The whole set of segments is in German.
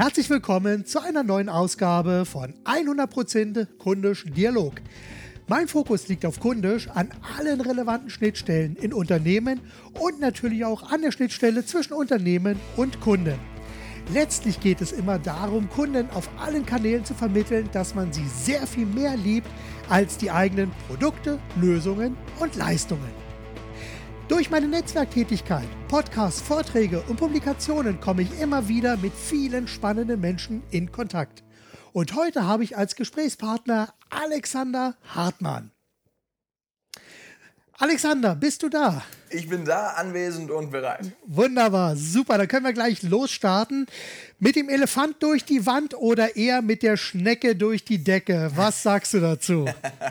Herzlich willkommen zu einer neuen Ausgabe von 100% Kundisch Dialog. Mein Fokus liegt auf Kundisch an allen relevanten Schnittstellen in Unternehmen und natürlich auch an der Schnittstelle zwischen Unternehmen und Kunden. Letztlich geht es immer darum, Kunden auf allen Kanälen zu vermitteln, dass man sie sehr viel mehr liebt als die eigenen Produkte, Lösungen und Leistungen. Durch meine Netzwerktätigkeit, Podcasts, Vorträge und Publikationen komme ich immer wieder mit vielen spannenden Menschen in Kontakt. Und heute habe ich als Gesprächspartner Alexander Hartmann. Alexander, bist du da? Ich bin da, anwesend und bereit. Wunderbar, super. Dann können wir gleich losstarten. Mit dem Elefant durch die Wand oder eher mit der Schnecke durch die Decke? Was sagst du dazu?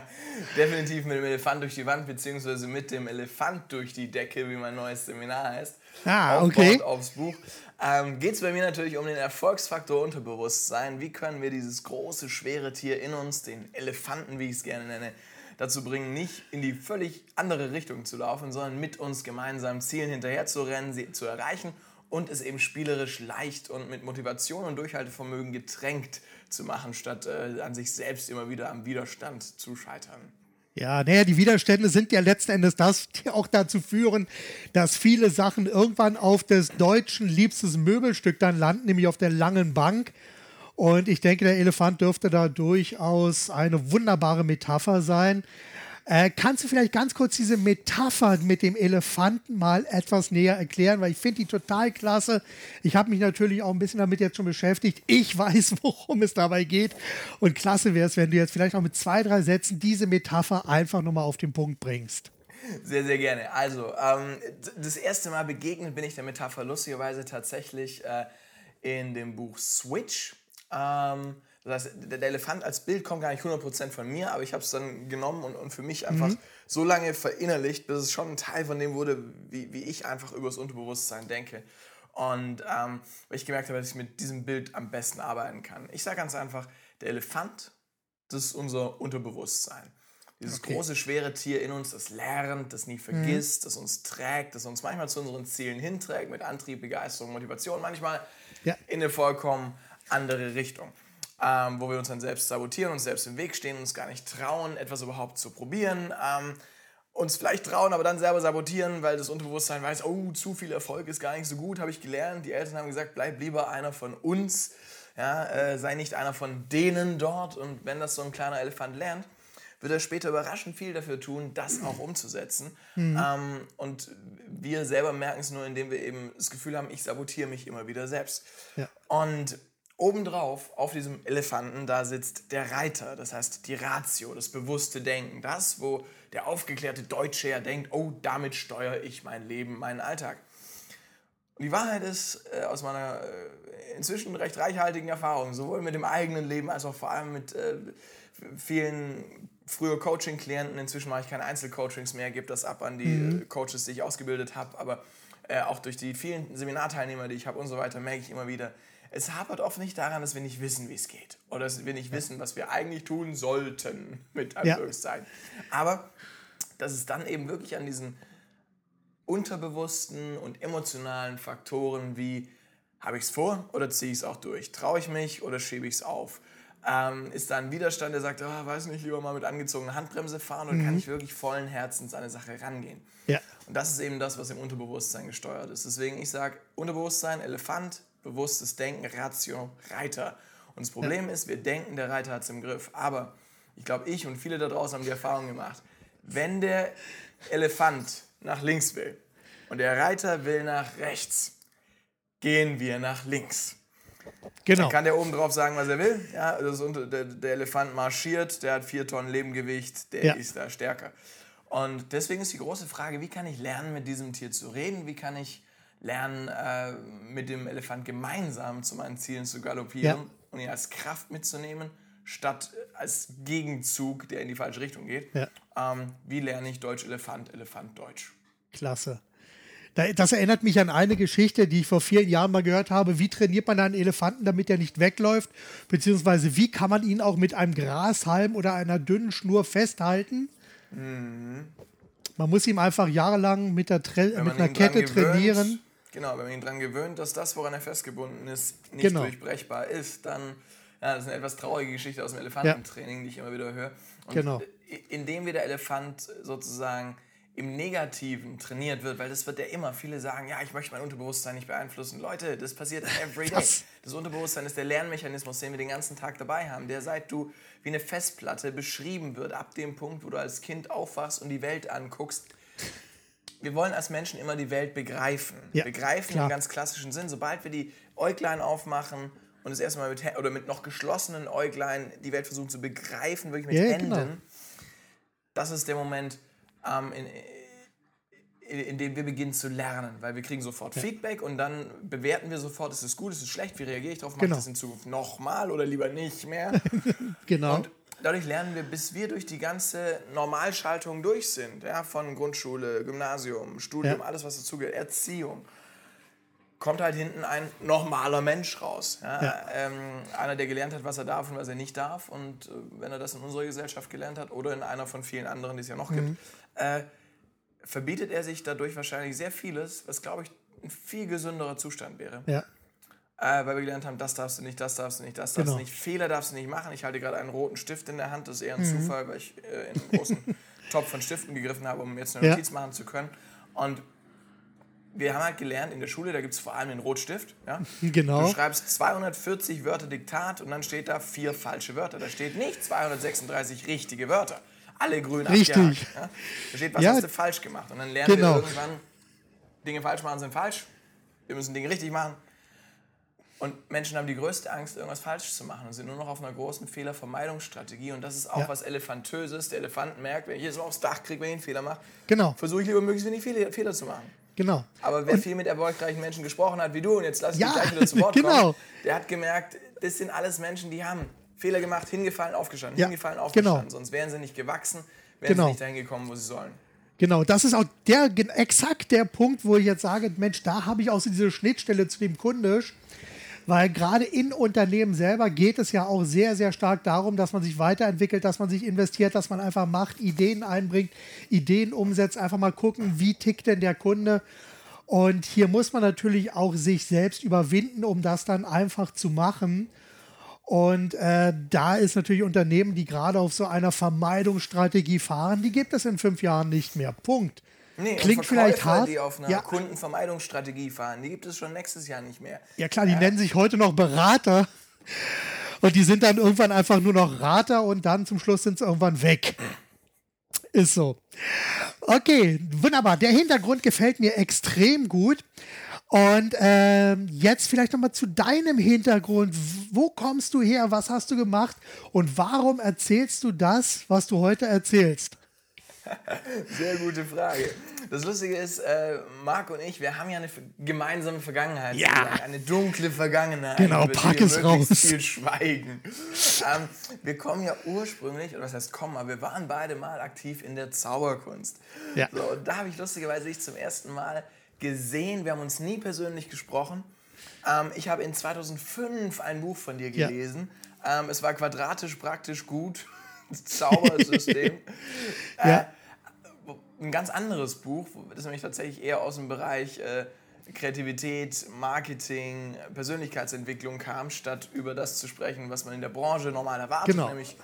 Definitiv mit dem Elefant durch die Wand, beziehungsweise mit dem Elefant durch die Decke, wie mein neues Seminar heißt. Ah, okay. Aufs Buch. Ähm, Geht es bei mir natürlich um den Erfolgsfaktor Unterbewusstsein. Wie können wir dieses große, schwere Tier in uns, den Elefanten, wie ich es gerne nenne, dazu bringen, nicht in die völlig andere Richtung zu laufen, sondern mit uns gemeinsam Zielen hinterher zu rennen, sie zu erreichen und es eben spielerisch leicht und mit Motivation und Durchhaltevermögen getränkt zu machen, statt äh, an sich selbst immer wieder am Widerstand zu scheitern. Ja, naja, die Widerstände sind ja letzten Endes das, die auch dazu führen, dass viele Sachen irgendwann auf des Deutschen liebstes Möbelstück dann landen, nämlich auf der langen Bank. Und ich denke, der Elefant dürfte da durchaus eine wunderbare Metapher sein. Äh, kannst du vielleicht ganz kurz diese Metapher mit dem Elefanten mal etwas näher erklären? Weil ich finde die total klasse. Ich habe mich natürlich auch ein bisschen damit jetzt schon beschäftigt. Ich weiß, worum es dabei geht. Und klasse wäre es, wenn du jetzt vielleicht auch mit zwei, drei Sätzen diese Metapher einfach nochmal auf den Punkt bringst. Sehr, sehr gerne. Also, ähm, das erste Mal begegnet bin ich der Metapher lustigerweise tatsächlich äh, in dem Buch Switch ähm, das heißt, der, Elefant als Bild kommt gar nicht 100% von mir, aber ich habe es dann genommen und, und für mich einfach mhm. so lange verinnerlicht, bis es schon ein Teil von dem wurde, wie, wie ich einfach über das Unterbewusstsein denke. Und ähm, weil ich gemerkt habe, dass ich mit diesem Bild am besten arbeiten kann. Ich sage ganz einfach, der Elefant, das ist unser Unterbewusstsein. Dieses okay. große, schwere Tier in uns, das lernt, das nie vergisst, mhm. das uns trägt, das uns manchmal zu unseren Zielen hinträgt, mit Antrieb, Begeisterung, Motivation, manchmal ja. in eine vollkommen andere Richtung. Ähm, wo wir uns dann selbst sabotieren, uns selbst im Weg stehen, uns gar nicht trauen, etwas überhaupt zu probieren. Ähm, uns vielleicht trauen, aber dann selber sabotieren, weil das Unterbewusstsein weiß, oh, zu viel Erfolg ist gar nicht so gut, habe ich gelernt. Die Eltern haben gesagt, bleib lieber einer von uns, ja, äh, sei nicht einer von denen dort. Und wenn das so ein kleiner Elefant lernt, wird er später überraschend viel dafür tun, das auch umzusetzen. Mhm. Ähm, und wir selber merken es nur, indem wir eben das Gefühl haben, ich sabotiere mich immer wieder selbst. Ja. Und Obendrauf auf diesem Elefanten, da sitzt der Reiter, das heißt die Ratio, das bewusste Denken. Das, wo der aufgeklärte Deutsche ja denkt, oh, damit steuere ich mein Leben, meinen Alltag. Und die Wahrheit ist, äh, aus meiner äh, inzwischen recht reichhaltigen Erfahrung, sowohl mit dem eigenen Leben als auch vor allem mit äh, vielen früher Coaching-Klienten, inzwischen mache ich keine Einzelcoachings mehr, gebe das ab an die mhm. Äh, Coaches, die ich ausgebildet habe, aber äh, auch durch die vielen Seminarteilnehmer, die ich habe und so weiter, merke ich immer wieder, es hapert oft nicht daran, dass wir nicht wissen, wie es geht. Oder dass wir nicht wissen, was wir eigentlich tun sollten, mit Anführungszeichen. Ja. Aber dass es dann eben wirklich an diesen unterbewussten und emotionalen Faktoren wie habe ich es vor oder ziehe ich es auch durch? Traue ich mich oder schiebe ich es auf? Ähm, ist da ein Widerstand, der sagt, oh, weiß nicht, lieber mal mit angezogener Handbremse fahren oder mhm. kann ich wirklich vollen Herzens an eine Sache rangehen? Ja. Und das ist eben das, was im Unterbewusstsein gesteuert ist. Deswegen, ich sage, Unterbewusstsein, Elefant, bewusstes Denken, Ratio, Reiter. Und das Problem ja. ist, wir denken, der Reiter hat es im Griff. Aber ich glaube, ich und viele da draußen haben die Erfahrung gemacht, wenn der Elefant nach links will und der Reiter will nach rechts, gehen wir nach links. Genau. Dann kann der oben drauf sagen, was er will. Ja, das unter, der, der, Elefant marschiert, der hat vier Tonnen Lebengewicht, der ja. ist da stärker. Und deswegen ist die große Frage, wie kann ich lernen, mit diesem Tier zu reden? Wie kann ich lernen, äh, mit dem Elefant gemeinsam zu meinen Zielen zu galoppieren ja. und ihn als Kraft mitzunehmen, statt als Gegenzug, der in die falsche Richtung geht. Ja. Ähm, wie lerne ich Deutsch-Elefant, Elefant-Deutsch? Klasse. Das erinnert mich an eine Geschichte, die ich vor vielen Jahren mal gehört habe. Wie trainiert man einen Elefanten, damit er nicht wegläuft? Beziehungsweise wie kann man ihn auch mit einem Grashalm oder einer dünnen Schnur festhalten? Mhm. Man muss ihm einfach jahrelang mit, der Tra mit einer Kette trainieren Genau, wenn man ihn daran gewöhnt, dass das, woran er festgebunden ist, nicht Genau. durchbrechbar ist, dann, ja, das ist eine etwas traurige Geschichte aus dem Elefantentraining, die ich immer wieder höre. Und Genau. indem wir der Elefant sozusagen im Negativen trainiert wird, weil das wird ja immer, viele sagen, ja, ich möchte mein Unterbewusstsein nicht beeinflussen. Leute, das passiert every day. Das- Das Unterbewusstsein ist der Lernmechanismus, den wir den ganzen Tag dabei haben, der seit du wie eine Festplatte beschrieben wird, ab dem Punkt, wo du als Kind aufwachst und die Welt anguckst. Wir wollen als Menschen immer die Welt begreifen. Ja, begreifen klar. im ganz klassischen Sinn. Sobald wir die Äuglein aufmachen und das erste Mal mit, oder mit noch geschlossenen Äuglein die Welt versuchen zu begreifen, wirklich mit Ja, ja, Händen, genau. das ist der Moment, ähm, in, in, in dem wir beginnen zu lernen, weil wir kriegen sofort Feedback und dann bewerten wir sofort, ist es gut, ist es schlecht, wie reagiere ich darauf, mache Genau. ich das in Zukunft nochmal oder lieber nicht mehr. Genau. Und dadurch lernen wir, bis wir durch die ganze Normalschaltung durch sind, ja, von Grundschule, Gymnasium, Studium, Ja. alles was dazugehört, Erziehung, kommt halt hinten ein normaler Mensch raus. Ja? Ja. Ähm, einer, der gelernt hat, was er darf und was er nicht darf. Und äh, wenn er das in unserer Gesellschaft gelernt hat oder in einer von vielen anderen, die es ja noch Mhm. gibt, äh, verbietet er sich dadurch wahrscheinlich sehr vieles, was, glaube ich, ein viel gesünderer Zustand wäre. ja. Äh, weil wir gelernt haben, das darfst du nicht, das darfst du nicht, das darfst Genau. du nicht. Fehler darfst du nicht machen. Ich halte gerade einen roten Stift in der Hand. Das ist eher Mhm. ein Zufall, weil ich äh, in einen großen Topf von Stiften gegriffen habe, um jetzt eine Ja. Notiz machen zu können. Und wir haben halt gelernt, in der Schule, da gibt es vor allem den Rotstift. Ja? Genau. Du schreibst 240 Wörter Diktat und dann steht da vier falsche Wörter. Da steht nicht 236 richtige Wörter. Alle grün Richtig. abgehakt. Ja? Da steht, was Ja. hast du falsch gemacht. Und dann lernen Genau. wir irgendwann, Dinge falsch machen sind falsch. Wir müssen Dinge richtig machen. Und Menschen haben die größte Angst, irgendwas falsch zu machen und sind nur noch auf einer großen Fehlervermeidungsstrategie. Und das ist auch Ja. was Elefantöses. Der Elefant merkt, wenn ich jetzt mal aufs Dach kriege, wenn ich einen Fehler mache, Genau. versuche ich lieber möglichst wenig Fehler, Fehler zu machen. Genau. Aber wer viel mit erfolgreichen Menschen gesprochen hat, wie du, und jetzt lass ich Ja, dich gleich wieder zu Wort genau. kommen, der hat gemerkt, das sind alles Menschen, die haben Fehler gemacht, hingefallen, aufgestanden, Ja, hingefallen, aufgestanden. genau. Sonst wären sie nicht gewachsen, wären Genau. sie nicht dahin gekommen, wo sie sollen. Genau, das ist auch der exakt der Punkt, wo ich jetzt sage, Mensch, da habe ich auch so diese Schnittstelle zu dem Kundisch, weil gerade in Unternehmen selber geht es ja auch sehr, sehr stark darum, dass man sich weiterentwickelt, dass man sich investiert, dass man einfach macht, Ideen einbringt, Ideen umsetzt, einfach mal gucken, wie tickt denn der Kunde. Und hier muss man natürlich auch sich selbst überwinden, um das dann einfach zu machen. Und äh, da ist natürlich Unternehmen, die gerade auf so einer Vermeidungsstrategie fahren, die gibt es in fünf Jahren nicht mehr. Punkt. Nee, Klingt vielleicht hart. die auf einer Ja. Kundenvermeidungsstrategie fahren, die gibt es schon nächstes Jahr nicht mehr. Ja klar, die nennen sich heute noch Berater. Und die sind dann irgendwann einfach nur noch Rater und dann zum Schluss sind sie irgendwann weg. Ist so. Okay, wunderbar. Der Hintergrund gefällt mir extrem gut. Und ähm, jetzt vielleicht nochmal zu deinem Hintergrund. Wo kommst du her? Was hast du gemacht? Und warum erzählst du das, was du heute erzählst? Sehr gute Frage. Das Lustige ist, äh, Marc und ich, wir haben ja eine gemeinsame Vergangenheit. Ja. Eine dunkle Vergangenheit. Genau, pack es raus. viel schweigen. ähm, wir kommen ja ursprünglich, oder was heißt kommen, aber wir waren beide mal aktiv in der Zauberkunst. Ja. So, und da habe ich lustigerweise dich zum ersten Mal gesehen. Wir haben uns nie persönlich gesprochen. Ähm, ich habe in 2005 ein Buch von dir Ja. gelesen. Ähm, es war quadratisch praktisch gut. Zaubersystem. Ja. Ein ganz anderes Buch, das nämlich tatsächlich eher aus dem Bereich äh, Kreativität, Marketing, Persönlichkeitsentwicklung kam, statt über das zu sprechen, was man in der Branche normal erwartet, Genau. nämlich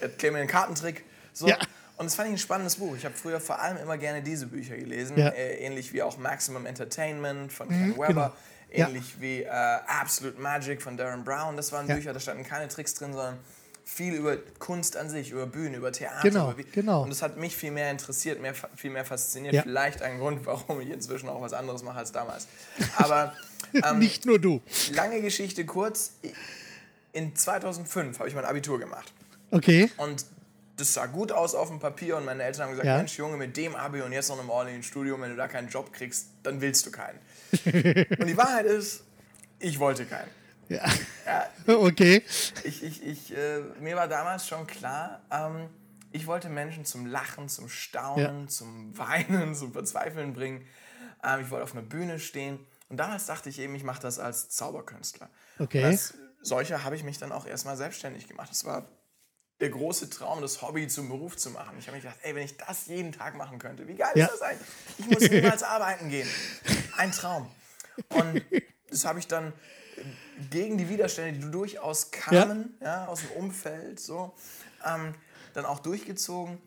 erklär mir einen Kartentrick. So. Ja. Und das fand ich ein spannendes Buch. Ich habe früher vor allem immer gerne diese Bücher gelesen, Ja. äh, ähnlich wie auch Maximum Entertainment von Ken Webber, genau. Ja. ähnlich wie äh, Absolute Magic von Darren Brown. Das waren Ja. Bücher, da standen keine Tricks drin, sondern viel über Kunst an sich, über Bühne, über Theater. Genau, über genau. Und das hat mich viel mehr interessiert, mehr, viel mehr fasziniert. Ja. Vielleicht ein Grund, warum ich inzwischen auch was anderes mache als damals. Aber ähm, Nicht nur du. lange Geschichte kurz. In 2005 habe ich mein Abitur gemacht. Okay. Und das sah gut aus auf dem Papier und meine Eltern haben gesagt, Ja. Mensch Junge, mit dem Abi und jetzt noch einem ordentlichen Studium, wenn du da keinen Job kriegst, dann willst du keinen. und die Wahrheit ist, ich wollte keinen. Ja. Ja, Okay. ich, ich, ich, äh, mir war damals schon klar, ähm, ich wollte Menschen zum Lachen, zum Staunen, zum Weinen, zum Verzweifeln bringen. Ähm, ich wollte auf einer Bühne stehen. Und damals dachte ich eben, ich mache das als Zauberkünstler. Okay. Als solcher habe ich mich dann auch erstmal selbstständig gemacht. Das war der große Traum, das Hobby zum Beruf zu machen. Ich habe mir gedacht, ey, wenn ich das jeden Tag machen könnte, wie geil Ja. ist das eigentlich? Ich muss niemals arbeiten gehen. Ein Traum. Und das habe ich dann gegen die Widerstände, die durchaus kamen, ja. ja aus dem Umfeld, so, ähm, dann auch durchgezogen.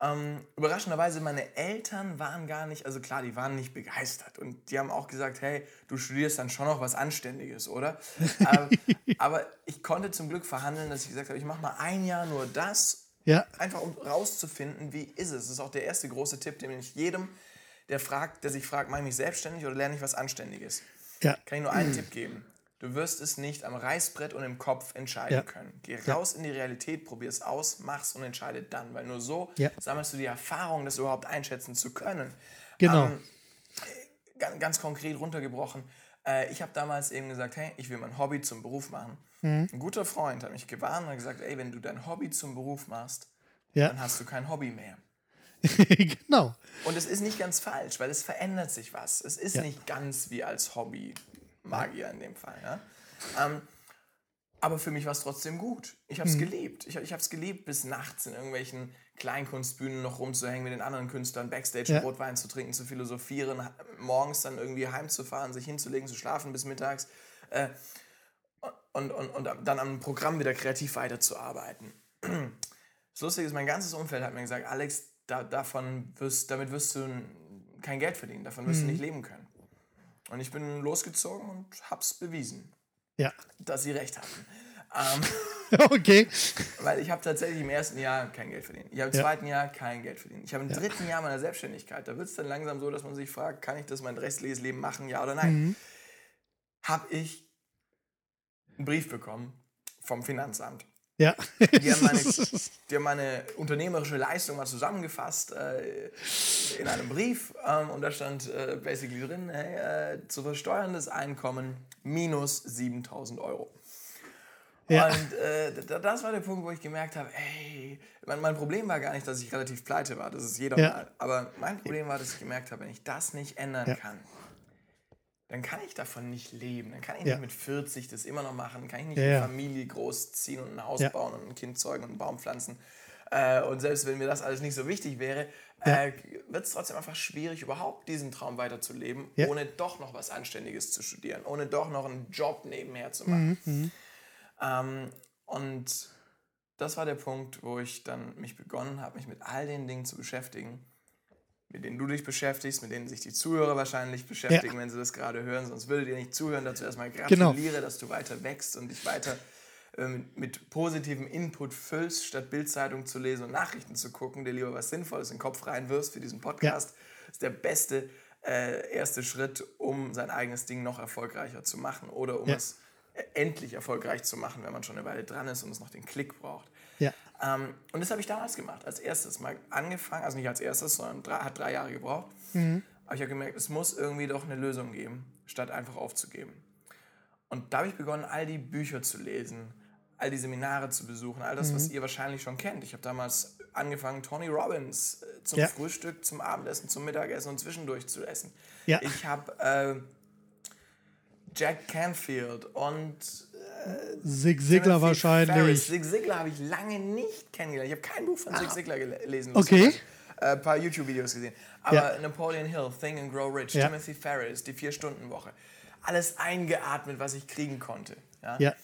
Ähm, überraschenderweise, meine Eltern waren gar nicht, also klar, die waren nicht begeistert und die haben auch gesagt, hey, du studierst dann schon noch was Anständiges, oder? ähm, aber ich konnte zum Glück verhandeln, dass ich gesagt habe, ich mache mal ein Jahr nur das, ja. einfach um rauszufinden, wie ist es. Das ist auch der erste große Tipp, den ich jedem, der fragt, der sich fragt, mache ich mich selbstständig oder lerne ich was Anständiges? Ja. Kann ich nur einen mhm. Tipp geben. Du wirst es nicht am Reißbrett und im Kopf entscheiden ja. können. Geh raus in die Realität, probier es aus, mach's und entscheide dann. Weil nur so ja. sammelst du die Erfahrung, das überhaupt einschätzen zu können. Genau. Ähm, ganz, ganz, konkret runtergebrochen. Äh, ich habe damals eben gesagt, hey, ich will mein Hobby zum Beruf machen. Mhm. Ein guter Freund hat mich gewarnt und gesagt, ey, wenn du dein Hobby zum Beruf machst, ja. dann hast du kein Hobby mehr. genau. Und es ist nicht ganz falsch, weil es verändert sich was. Es ist nicht ganz wie als Hobby. Magier in dem Fall. Ja? Ähm, aber für mich war es trotzdem gut. Ich habe es mhm. gelebt. Ich, ich habe es gelebt, bis nachts in irgendwelchen Kleinkunstbühnen noch rumzuhängen mit den anderen Künstlern, Backstage ja. Rotwein zu trinken, zu philosophieren, morgens dann irgendwie heimzufahren, sich hinzulegen, zu schlafen bis mittags äh, und, und, und dann am Programm wieder kreativ weiterzuarbeiten. Das Lustige ist, mein ganzes Umfeld hat mir gesagt, Alex, da, davon wirst, damit wirst du kein Geld verdienen, davon wirst mhm. du nicht leben können. Und ich bin losgezogen und hab's bewiesen. Ja. Dass sie recht hatten. Ähm, okay. Weil ich habe tatsächlich im ersten Jahr kein Geld verdient. Ich habe im ja. zweiten Jahr kein Geld verdient. Ich habe im ja. dritten Jahr meiner Selbstständigkeit, da wird es dann langsam so, dass man sich fragt, kann ich das mein restliches Leben machen, ja oder nein? Mhm. Habe ich einen Brief bekommen vom Finanzamt. Ja. Die haben meine, die haben meine unternehmerische Leistung mal zusammengefasst äh, in einem Brief ähm, und da stand äh, basically drin, hey, äh, zu versteuerndes Einkommen minus 7000 Euro. Ja. Und äh, das war der Punkt, wo ich gemerkt habe, ey, mein, mein, Problem war gar nicht, dass ich relativ pleite war, das ist jeder ja. mal. Aber mein Problem war, dass ich gemerkt habe, wenn ich das nicht ändern ja. kann, dann kann ich davon nicht leben. Dann kann ich ja. nicht mit 40 das immer noch machen. Kann ich nicht ja, eine Familie großziehen und ein Haus ja. bauen und ein Kind zeugen und einen Baum pflanzen. Äh, und selbst wenn mir das alles nicht so wichtig wäre, äh, wird es trotzdem einfach schwierig, überhaupt diesen Traum weiterzuleben, ohne doch noch was Anständiges zu studieren, ohne doch noch einen Job nebenher zu machen. Mhm. mhm. Ähm, und das war der Punkt, wo ich dann mich begonnen habe, mich mit all den Dingen zu beschäftigen mit denen du dich beschäftigst, mit denen sich die Zuhörer wahrscheinlich beschäftigen, ja. wenn sie das gerade hören. Sonst würdet ihr nicht zuhören. Dazu erstmal genau. gratuliere, genau. dass du weiter wächst und dich weiter äh, mit positivem Input füllst, statt Bildzeitung zu lesen und Nachrichten zu gucken, dir lieber was Sinnvolles in den Kopf reinwirfst für diesen Podcast. Ja. Das ist der beste äh, erste Schritt, um sein eigenes Ding noch erfolgreicher zu machen oder um ja. es äh, endlich erfolgreich zu machen, wenn man schon eine Weile dran ist und es noch den Klick braucht. Ja. Ähm, und das habe ich damals gemacht, als erstes mal angefangen, also nicht als erstes, sondern drei, hat drei Jahre gebraucht. Mhm. Aber ich habe gemerkt, es muss irgendwie doch eine Lösung geben, statt einfach aufzugeben. Und da habe ich begonnen, all die Bücher zu lesen, all die Seminare zu besuchen, all das, mhm. was ihr wahrscheinlich schon kennt. Ich habe damals angefangen, Tony Robbins äh, zum ja. Frühstück, zum Abendessen, zum Mittagessen und zwischendurch zu essen. Ja. Ich habe äh, Jack Canfield und Zig Ziglar wahrscheinlich. Ferris. Zig Ziglar habe ich lange nicht kennengelernt. Ich habe kein Buch von Zig ah. Ziglar gelesen. Okay. Ein äh, paar YouTube-Videos gesehen. Aber ja. Napoleon Hill, Think and Grow Rich, ja. Timothy Ferris, die Vier-Stunden-Woche. Alles eingeatmet, was ich kriegen konnte. Ja. ja.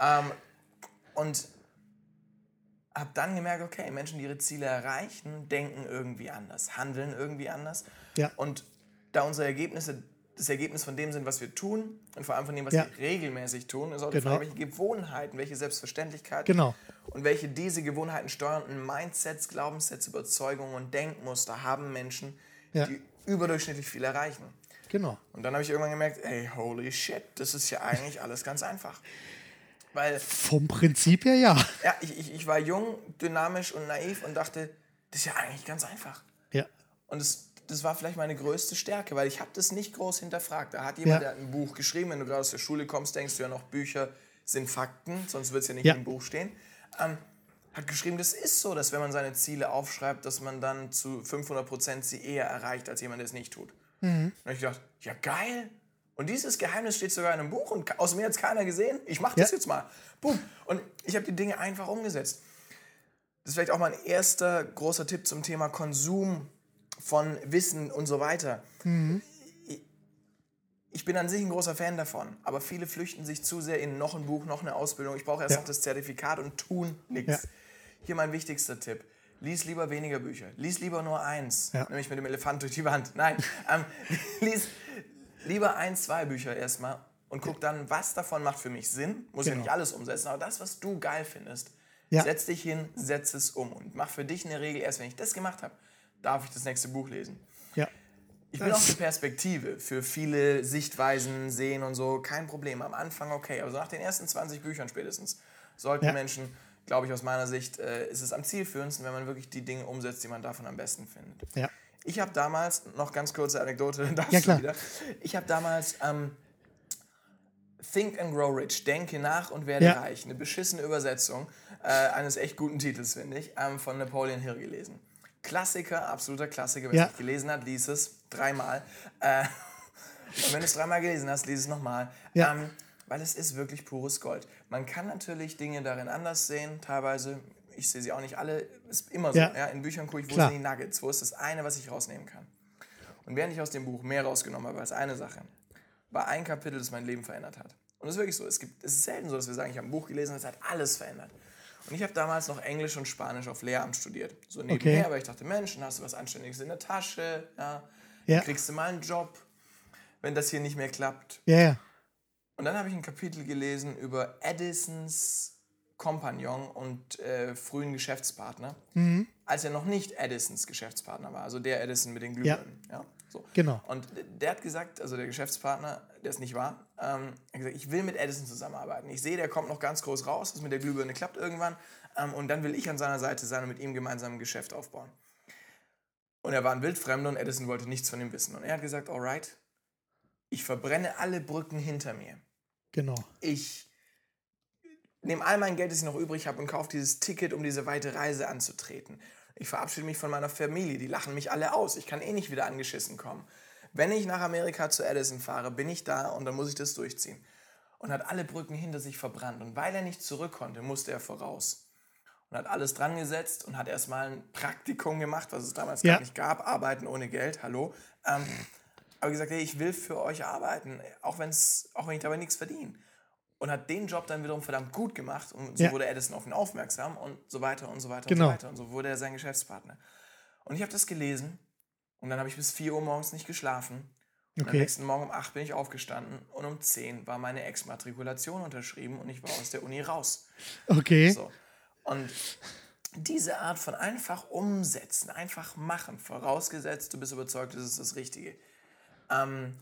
Ähm, und habe dann gemerkt, okay, Menschen, die ihre Ziele erreichen, denken irgendwie anders, handeln irgendwie anders. Ja. Und da unsere Ergebnisse das Ergebnis von dem sind, was wir tun und vor allem von dem, was ja. wir regelmäßig tun, ist auch die genau. Frage, welche Gewohnheiten, welche Selbstverständlichkeiten genau. und welche diese Gewohnheiten steuernden Mindsets, Glaubenssätze, Überzeugungen und Denkmuster haben Menschen, ja. die überdurchschnittlich viel erreichen. Genau. Und dann habe ich irgendwann gemerkt, ey, holy shit, das ist ja eigentlich alles ganz einfach. Weil, Vom Prinzip her ja. Ja, ich, ich, ich war jung, dynamisch und naiv und dachte, das ist ja eigentlich ganz einfach. Ja. Und es das war vielleicht meine größte Stärke, weil ich habe das nicht groß hinterfragt. Da hat jemand, ja. der hat ein Buch geschrieben, wenn du gerade aus der Schule kommst, denkst du ja noch, Bücher sind Fakten, sonst wird es ja nicht ja. im Buch stehen. Ähm, hat geschrieben, das ist so, dass wenn man seine Ziele aufschreibt, dass man dann zu 500 Prozent sie eher erreicht, als jemand, der es nicht tut. Mhm. Und ich gedacht, ja geil. Und dieses Geheimnis steht sogar in einem Buch und aus mir hat es keiner gesehen. Ich mache das ja. jetzt mal. Boom. Und ich habe die Dinge einfach umgesetzt. Das ist vielleicht auch mein erster großer Tipp zum Thema Konsum von Wissen und so weiter. Mhm. ich bin an sich ein großer Fan davon, aber viele flüchten sich zu sehr in noch ein Buch, noch eine Ausbildung. Ich brauche erst Ja. noch das Zertifikat und tun nichts. Ja. Hier mein wichtigster Tipp. Lies lieber weniger Bücher. Lies lieber nur eins, Ja. nämlich mit dem Elefant durch die Wand. Nein, ähm, lies lieber ein, zwei Bücher erstmal und guck dann, was davon macht für mich Sinn. Muss ja Genau. nicht alles umsetzen, aber das, was du geil findest, Ja. setz dich hin, setz es um und mach für dich eine Regel. Erst wenn ich das gemacht habe, darf ich das nächste Buch lesen. Ja. Ich bin auch für Perspektive, für viele Sichtweisen, Sehen und so, kein Problem. Am Anfang okay, aber so nach den ersten 20 Büchern spätestens sollten Ja. Menschen, glaube ich aus meiner Sicht, äh, ist es am zielführendsten, wenn man wirklich die Dinge umsetzt, die man davon am besten findet. Ja. Ich habe damals, noch ganz kurze Anekdote, dann darfst Ja, klar. wieder. Ich habe damals ähm, Think and Grow Rich, Denke nach und werde Ja. reich, eine beschissene Übersetzung äh, eines echt guten Titels, finde ich, ähm, von Napoleon Hill gelesen. Klassiker, absoluter Klassiker. Wer Ja. es gelesen hat, lies es dreimal. Äh, und wenn du es dreimal gelesen hast, lies es nochmal. Ja. Ähm, weil es ist wirklich pures Gold. Man kann natürlich Dinge darin anders sehen, teilweise. Ich sehe sie auch nicht alle. Ist immer so. Ja. Ja. In Büchern gucke ich, wo Klar. sind die Nuggets? Wo ist das eine, was ich rausnehmen kann? Und während ich aus dem Buch mehr rausgenommen habe als eine Sache, war ein Kapitel, das mein Leben verändert hat. Und es ist wirklich so. Es, gibt, es ist selten so, dass wir sagen, ich habe ein Buch gelesen, das hat alles verändert. Und ich habe damals noch Englisch und Spanisch auf Lehramt studiert. So nebenher, Okay. weil ich dachte, Mensch, dann hast du was Anständiges in der Tasche, ja, Ja. kriegst du mal einen Job, wenn das hier nicht mehr klappt. Ja, ja. Und dann habe ich ein Kapitel gelesen über Edisons Kompagnon und äh, frühen Geschäftspartner, Mhm. als er noch nicht Edisons Geschäftspartner war, also der Edison mit den Glühbirnen. Ja. So. Genau. Und der hat gesagt, also der Geschäftspartner, der es nicht war, ähm, hat gesagt, ich will mit Edison zusammenarbeiten. Ich sehe, der kommt noch ganz groß raus, das mit der Glühbirne klappt irgendwann. Ähm, und dann will ich an seiner Seite sein und mit ihm gemeinsam ein Geschäft aufbauen. Und er war ein Wildfremder und Edison wollte nichts von ihm wissen. Und er hat gesagt, alright, ich verbrenne alle Brücken hinter mir. Genau. Ich nehme all mein Geld, das ich noch übrig habe, und kaufe dieses Ticket, um diese weite Reise anzutreten. Ich verabschiede mich von meiner Familie, die lachen mich alle aus. Ich kann eh nicht wieder angeschissen kommen. Wenn ich nach Amerika zu Edison fahre, bin ich da und dann muss ich das durchziehen. Und hat alle Brücken hinter sich verbrannt. Und weil er nicht zurück konnte, musste er voraus. Und hat alles dran gesetzt und hat erstmal ein Praktikum gemacht, was es damals Ja. gar nicht gab. Arbeiten ohne Geld, hallo. Ähm, aber gesagt, hey, ich will für euch arbeiten, auch, wenn's, auch wenn ich dabei nichts verdiene. Und hat den Job dann wiederum verdammt gut gemacht. Und so Ja. wurde Edison auf ihn aufmerksam und so weiter und so weiter Genau. und so weiter. Und so wurde er sein Geschäftspartner. Und ich habe das gelesen und dann habe ich bis 4 Uhr morgens nicht geschlafen. Und am Okay. nächsten Morgen um 8 bin ich aufgestanden und um 10 war meine Exmatrikulation unterschrieben und ich war aus der Uni raus. Okay. So. Und diese Art von einfach umsetzen, einfach machen, vorausgesetzt, du bist überzeugt, das ist das Richtige, ähm,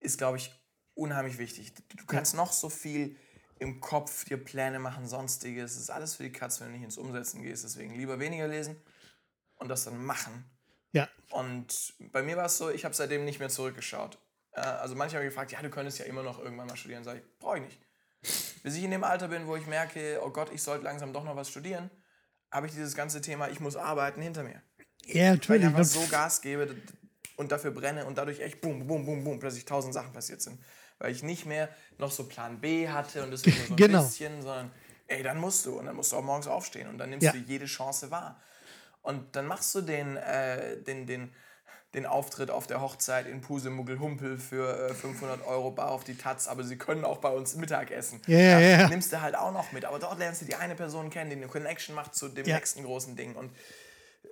ist, glaube ich, unheimlich wichtig. Du kannst noch so viel im Kopf dir Pläne machen, sonstiges. Es ist alles für die Katz, wenn du nicht ins Umsetzen gehst. Deswegen lieber weniger lesen und das dann machen. Ja. Und bei mir war es so, ich habe seitdem nicht mehr zurückgeschaut. Äh, also manche haben gefragt, ja, du könntest ja immer noch irgendwann mal studieren. Sag ich, brauche ich nicht. Bis ich in dem Alter bin, wo ich merke, oh Gott, ich sollte langsam doch noch was studieren, habe ich dieses ganze Thema, ich muss arbeiten, hinter mir. Ja, Weil ich natürlich. einfach so Gas gebe und dafür brenne und dadurch echt boom, boom, boom, boom, plötzlich tausend Sachen passiert sind. Weil ich nicht mehr noch so Plan B hatte und das nur so ein Genau. bisschen, sondern ey, dann musst du und dann musst du auch morgens aufstehen und dann nimmst Ja. du jede Chance wahr. Und dann machst du den, äh, den, den, den Auftritt auf der Hochzeit in Pusemuggelhumpel für äh, 500 Euro bar auf die Taz, aber sie können auch bei uns Mittag essen. Ja, ja, ja. Nimmst du halt auch noch mit. Aber dort lernst du die eine Person kennen, die eine Connection macht zu dem Ja. nächsten großen Ding. Und,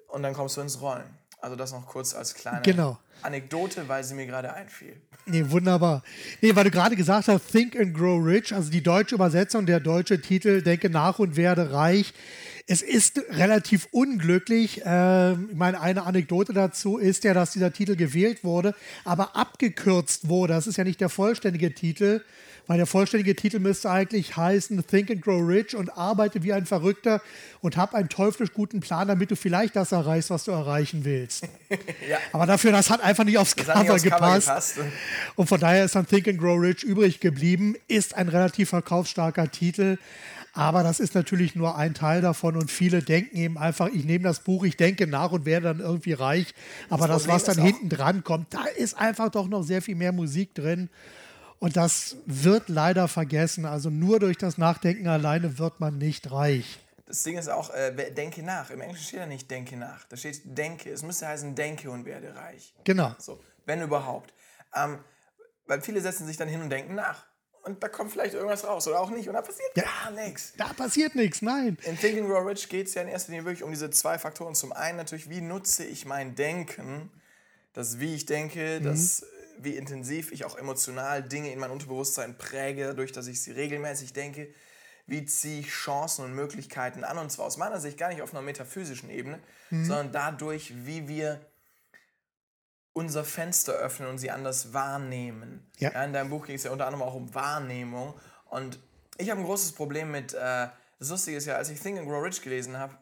und dann kommst du ins Rollen. Also das noch kurz als kleine Genau. Anekdote, weil sie mir gerade einfiel. Nee, wunderbar. Nee, weil du gerade gesagt hast, Think and Grow Rich, also die deutsche Übersetzung, der deutsche Titel, Denke nach und werde reich. Es ist relativ unglücklich. Ähm, ich meine, eine Anekdote dazu ist ja, dass dieser Titel gewählt wurde, aber abgekürzt wurde. Das ist ja nicht der vollständige Titel, weil der vollständige Titel müsste eigentlich heißen Think and Grow Rich und arbeite wie ein Verrückter und hab einen teuflisch guten Plan, damit du vielleicht das erreichst, was du erreichen willst. Ja. Aber dafür, das hat einfach nicht aufs Das hat nicht Cover aufs Cover gepasst. gepasst. Und von daher ist dann Think and Grow Rich übrig geblieben. Ist ein relativ verkaufsstarker Titel. Aber das ist natürlich nur ein Teil davon und viele denken eben einfach, ich nehme das Buch, ich denke nach und werde dann irgendwie reich. Aber das, Problem was dann hinten dran kommt, da ist einfach doch noch sehr viel mehr Musik drin. Und das wird leider vergessen. Also nur durch das Nachdenken alleine wird man nicht reich. Das Ding ist auch, äh, denke nach. Im Englischen steht ja nicht denke nach. Da steht denke. Es müsste heißen denke und werde reich. Genau. So, wenn überhaupt. Ähm, weil viele setzen sich dann hin und denken nach. Und da kommt vielleicht irgendwas raus oder auch nicht. Und da passiert Ja. gar nichts. Da passiert nichts, nein. In Think and Grow Rich geht es ja in erster Linie wirklich um diese zwei Faktoren. Zum einen natürlich, wie nutze ich mein Denken, das wie ich denke, das wie intensiv ich auch emotional Dinge in mein Unterbewusstsein präge, dadurch, dass ich sie regelmäßig denke. Wie ziehe ich Chancen und Möglichkeiten an? Und zwar aus meiner Sicht gar nicht auf einer metaphysischen Ebene, sondern dadurch, wie wir unser Fenster öffnen und sie anders wahrnehmen. Ja. in deinem Buch ging es ja unter anderem auch um Wahrnehmung. Und ich habe ein großes Problem mit, äh, das Lustige ist ja, als ich Think and Grow Rich gelesen habe,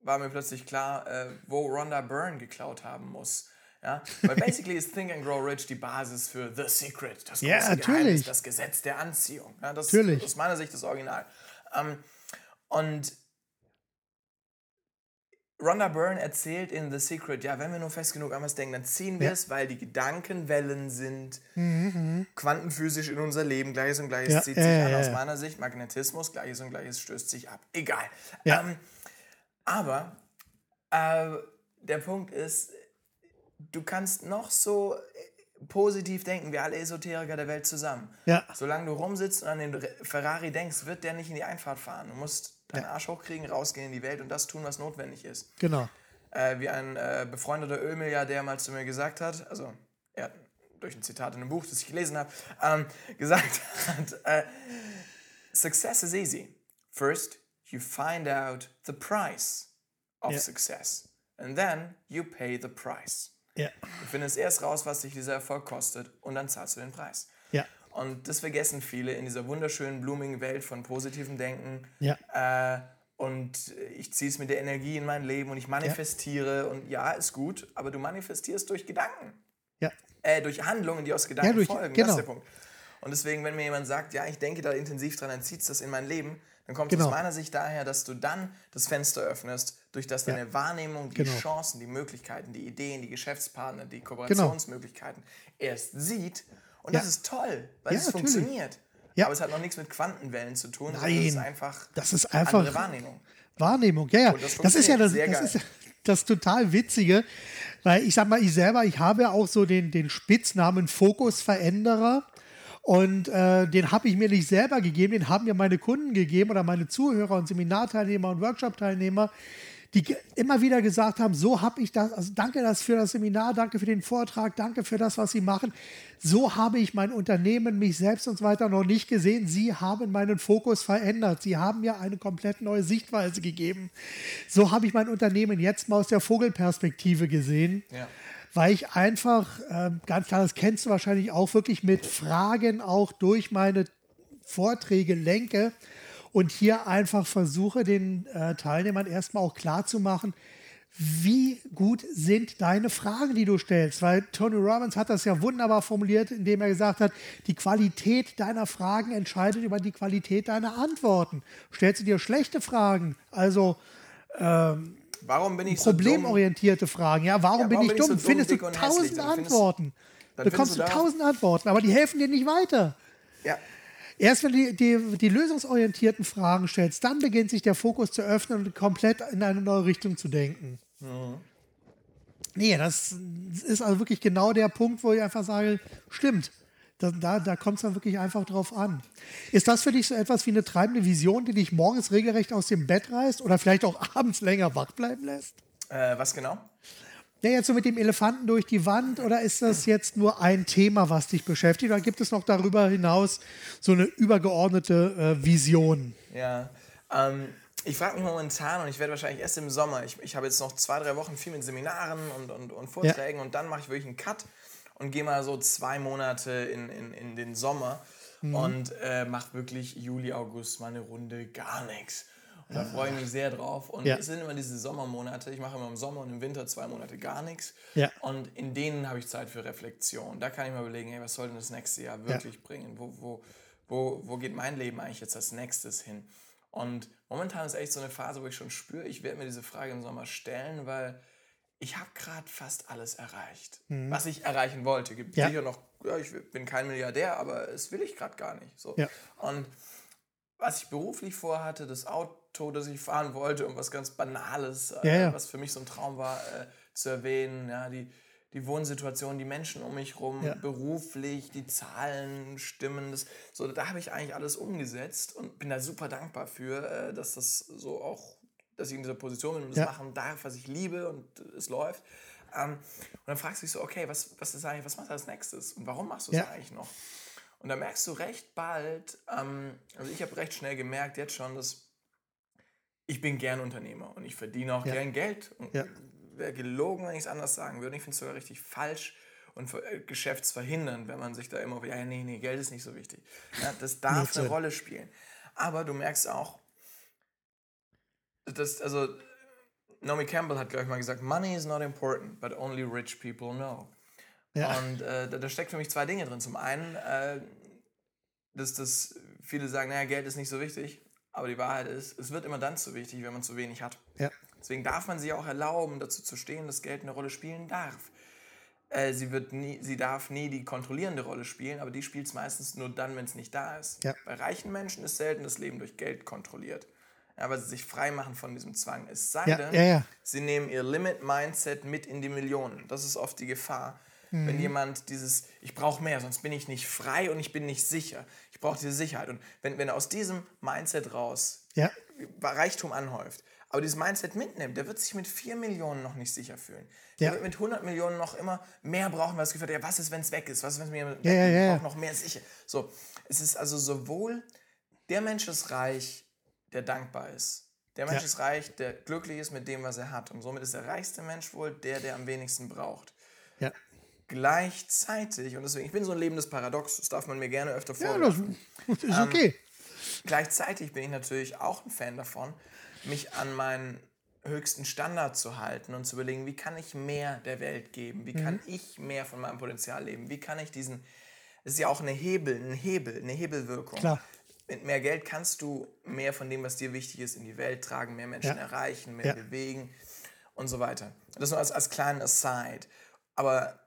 war mir plötzlich klar, äh, wo Rhonda Byrne geklaut haben muss. Ja? Weil basically ist Think and Grow Rich die Basis für The Secret, das große Ja, Geheimnis, natürlich. das Gesetz der Anziehung. Ja, das Natürlich. ist aus meiner Sicht das Original. Ähm, und Rhonda Byrne erzählt in The Secret, ja, wenn wir nur fest genug an was denken, dann ziehen wir Ja. es, weil die Gedankenwellen sind quantenphysisch in unser Leben. Gleiches und Gleiches Ja, zieht sich an. Aus meiner Sicht Magnetismus, Gleiches und Gleiches stößt sich ab. Egal. Ja. Ähm, aber äh, der Punkt ist, du kannst noch so äh, positiv denken, wie alle Esoteriker der Welt zusammen. Ja. Solange du rumsitzt und an den Ferrari denkst, wird der nicht in die Einfahrt fahren. Du musst deinen Arsch hochkriegen, rausgehen in die Welt und das tun, was notwendig ist. Genau. Äh, wie ein äh, befreundeter Ölmilliardär mal zu mir gesagt hat, also er hat durch ein Zitat in einem Buch, das ich gelesen habe, ähm, gesagt hat, äh, Success is easy. First, you find out the price of Ja. success. And then you pay the price. Ja. Du findest erst raus, was dich dieser Erfolg kostet und dann zahlst du den Preis. Ja. Und das vergessen viele in dieser wunderschönen, blumigen Welt von positivem Denken. Ja. Äh, und ich ziehe es mit der Energie in mein Leben und ich manifestiere. Und ja, ist gut, aber du manifestierst durch Gedanken. Ja. Äh, durch Handlungen, die aus Gedanken durch- folgen. Das genau. ist der Punkt. Und deswegen, wenn mir jemand sagt, ja, ich denke da intensiv dran, dann zieht es das in mein Leben, dann kommt es Genau. aus meiner Sicht daher, dass du dann das Fenster öffnest, durch das deine Wahrnehmung, die Genau. Chancen, die Möglichkeiten, die Ideen, die Geschäftspartner, die Kooperationsmöglichkeiten erst sieht. Und Ja. das ist toll, weil Ja, es natürlich. funktioniert. Ja. Aber es hat noch nichts mit Quantenwellen zu tun, Nein. es ist einfach, Das ist einfach- andere Wahrnehmung. Wahrnehmung, ja, ja. Das Das, ist ja das, das, ist ja das total Witzige, weil ich sag mal, ich selber, ich habe ja auch so den, den Spitznamen Fokusveränderer. Und äh, den habe ich mir nicht selber gegeben, den haben mir meine Kunden gegeben oder meine Zuhörer und Seminarteilnehmer und Workshop-Teilnehmer, die immer wieder gesagt haben, so habe ich das, also danke das für das Seminar, danke für den Vortrag, danke für das, was Sie machen. So habe ich mein Unternehmen, mich selbst und so weiter noch nicht gesehen. Sie haben meinen Fokus verändert. Sie haben mir eine komplett neue Sichtweise gegeben. So habe ich mein Unternehmen jetzt mal aus der Vogelperspektive gesehen Ja. Weil ich einfach, ähm, ganz klar, das kennst du wahrscheinlich auch, wirklich mit Fragen auch durch meine Vorträge lenke und hier einfach versuche, den äh, Teilnehmern erstmal auch klarzumachen, wie gut sind deine Fragen, die du stellst? Weil Tony Robbins hat das ja wunderbar formuliert, indem er gesagt hat, die Qualität deiner Fragen entscheidet über die Qualität deiner Antworten. Stellst du dir schlechte Fragen, also Warum bin ich so dumm? problemorientierte Fragen. Ja, warum Ja, bin warum ich bin ich dumm? so dumm, findest du tausend Antworten. dann bekommst du tausend Antworten, aber die helfen dir nicht weiter. Ja. Erst wenn du die, die, die lösungsorientierten Fragen stellst, dann beginnt sich der Fokus zu öffnen und komplett in eine neue Richtung zu denken. Nee, das ist also wirklich genau der Punkt, wo ich einfach sage, stimmt. Da, da, da kommt es dann wirklich einfach drauf an. Ist das für dich so etwas wie eine treibende Vision, die dich morgens regelrecht aus dem Bett reißt oder vielleicht auch abends länger wach bleiben lässt? Äh, was genau? Ja, jetzt so mit dem Elefanten durch die Wand oder ist das jetzt nur ein Thema, was dich beschäftigt? Oder gibt es noch darüber hinaus so eine übergeordnete äh, Vision? Ja. Ähm, ich frage mich momentan und ich werde wahrscheinlich erst im Sommer, ich, ich habe jetzt noch zwei, drei Wochen viel mit Seminaren und, und, und Vorträgen und dann mache ich wirklich einen Cut und gehe mal so zwei Monate in, in, in den Sommer Mhm. und äh, mache wirklich Juli, August mal eine Runde gar nichts. Und da freue ich mich sehr drauf. Und Ja. es sind immer diese Sommermonate. Ich mache immer im Sommer und im Winter zwei Monate gar nichts. Ja. Und in denen habe ich Zeit für Reflexion. Da kann ich mal überlegen, hey, was soll denn das nächste Jahr wirklich bringen? Wo, wo, wo, wo geht mein Leben eigentlich jetzt als nächstes hin? Und momentan ist echt so eine Phase, wo ich schon spüre, ich werde mir diese Frage im Sommer stellen, weil ich habe gerade fast alles erreicht, was ich erreichen wollte. Gibt Mhm. Ja. sicher noch, ja, ich bin kein Milliardär, aber es will ich gerade gar nicht. So. Ja. Und was ich beruflich vorhatte, das Auto, das ich fahren wollte, um was ganz Banales, äh, was für mich so ein Traum war, äh, zu erwähnen, ja, die, die Wohnsituation, die Menschen um mich rum, beruflich, die Zahlen stimmen. Das, so, da habe ich eigentlich alles umgesetzt und bin da super dankbar für, äh, dass das so auch, dass ich in dieser Position bin und das Ja. machen darf, was ich liebe und es läuft. Ähm, und dann fragst du dich so, okay, was, was ist eigentlich, was machst du als nächstes und warum machst du es Ja. eigentlich noch? Und da merkst du recht bald, ähm, also ich habe recht schnell gemerkt jetzt schon, dass ich bin gern Unternehmer und ich verdiene auch Ja. gern Geld. Und Ja. wäre gelogen, wenn ich es anders sagen würde. Ich finde es sogar richtig falsch und äh, geschäftsverhindernd, wenn man sich da immer, ja, nee, nee, Geld ist nicht so wichtig. Ja, das darf eine Rolle spielen. Aber du merkst auch, dass, also, Naomi Campbell hat, glaube ich, mal gesagt, Money is not important, but only rich people know. Ja. Und äh, da, da steckt für mich zwei Dinge drin. Zum einen, äh, dass das viele sagen, naja, Geld ist nicht so wichtig. Aber die Wahrheit ist, es wird immer dann zu wichtig, wenn man zu wenig hat. Ja. Deswegen darf man sich auch erlauben, dazu zu stehen, dass Geld eine Rolle spielen darf. Äh, sie, wird nie, sie darf nie die kontrollierende Rolle spielen, aber die spielt es meistens nur dann, wenn es nicht da ist. Ja. Bei reichen Menschen ist selten das Leben durch Geld kontrolliert. Weil sie sich frei machen von diesem Zwang. Es sei Ja, denn, ja, ja. sie nehmen ihr Limit-Mindset mit in die Millionen. Das ist oft die Gefahr. Wenn jemand dieses, ich brauche mehr, sonst bin ich nicht frei und ich bin nicht sicher. Ich brauche diese Sicherheit. Und wenn, wenn er aus diesem Mindset raus. Reichtum anhäuft, aber dieses Mindset mitnimmt, der wird sich mit 4 Millionen noch nicht sicher fühlen. Der wird mit 100 Millionen noch immer mehr brauchen, weil das Gefühl hat, ja, was ist, wenn es weg ist? Was ist, wenn es mir weg Ja, ja, ja, noch mehr sicher. So, es ist also sowohl der Mensch ist reich, der dankbar ist. Der Mensch Ja. ist reich, der glücklich ist mit dem, was er hat. Und somit ist der reichste Mensch wohl der, der am wenigsten braucht. Ja. Gleichzeitig, und deswegen, ich bin so ein lebendes Paradox, das darf man mir gerne öfter Ja, vorwerfen. das ist Ähm, okay. Gleichzeitig bin ich natürlich auch ein Fan davon, mich an meinen höchsten Standard zu halten und zu überlegen, wie kann ich mehr der Welt geben? Wie kann ich mehr von meinem Potenzial leben? Wie kann ich diesen, es ist ja auch eine Hebel, ein Hebel, eine Hebelwirkung. Klar. Mit mehr Geld kannst du mehr von dem, was dir wichtig ist, in die Welt tragen, mehr Menschen Ja. erreichen, mehr Ja. bewegen und so weiter. Das nur als, als kleinen Aside. Aber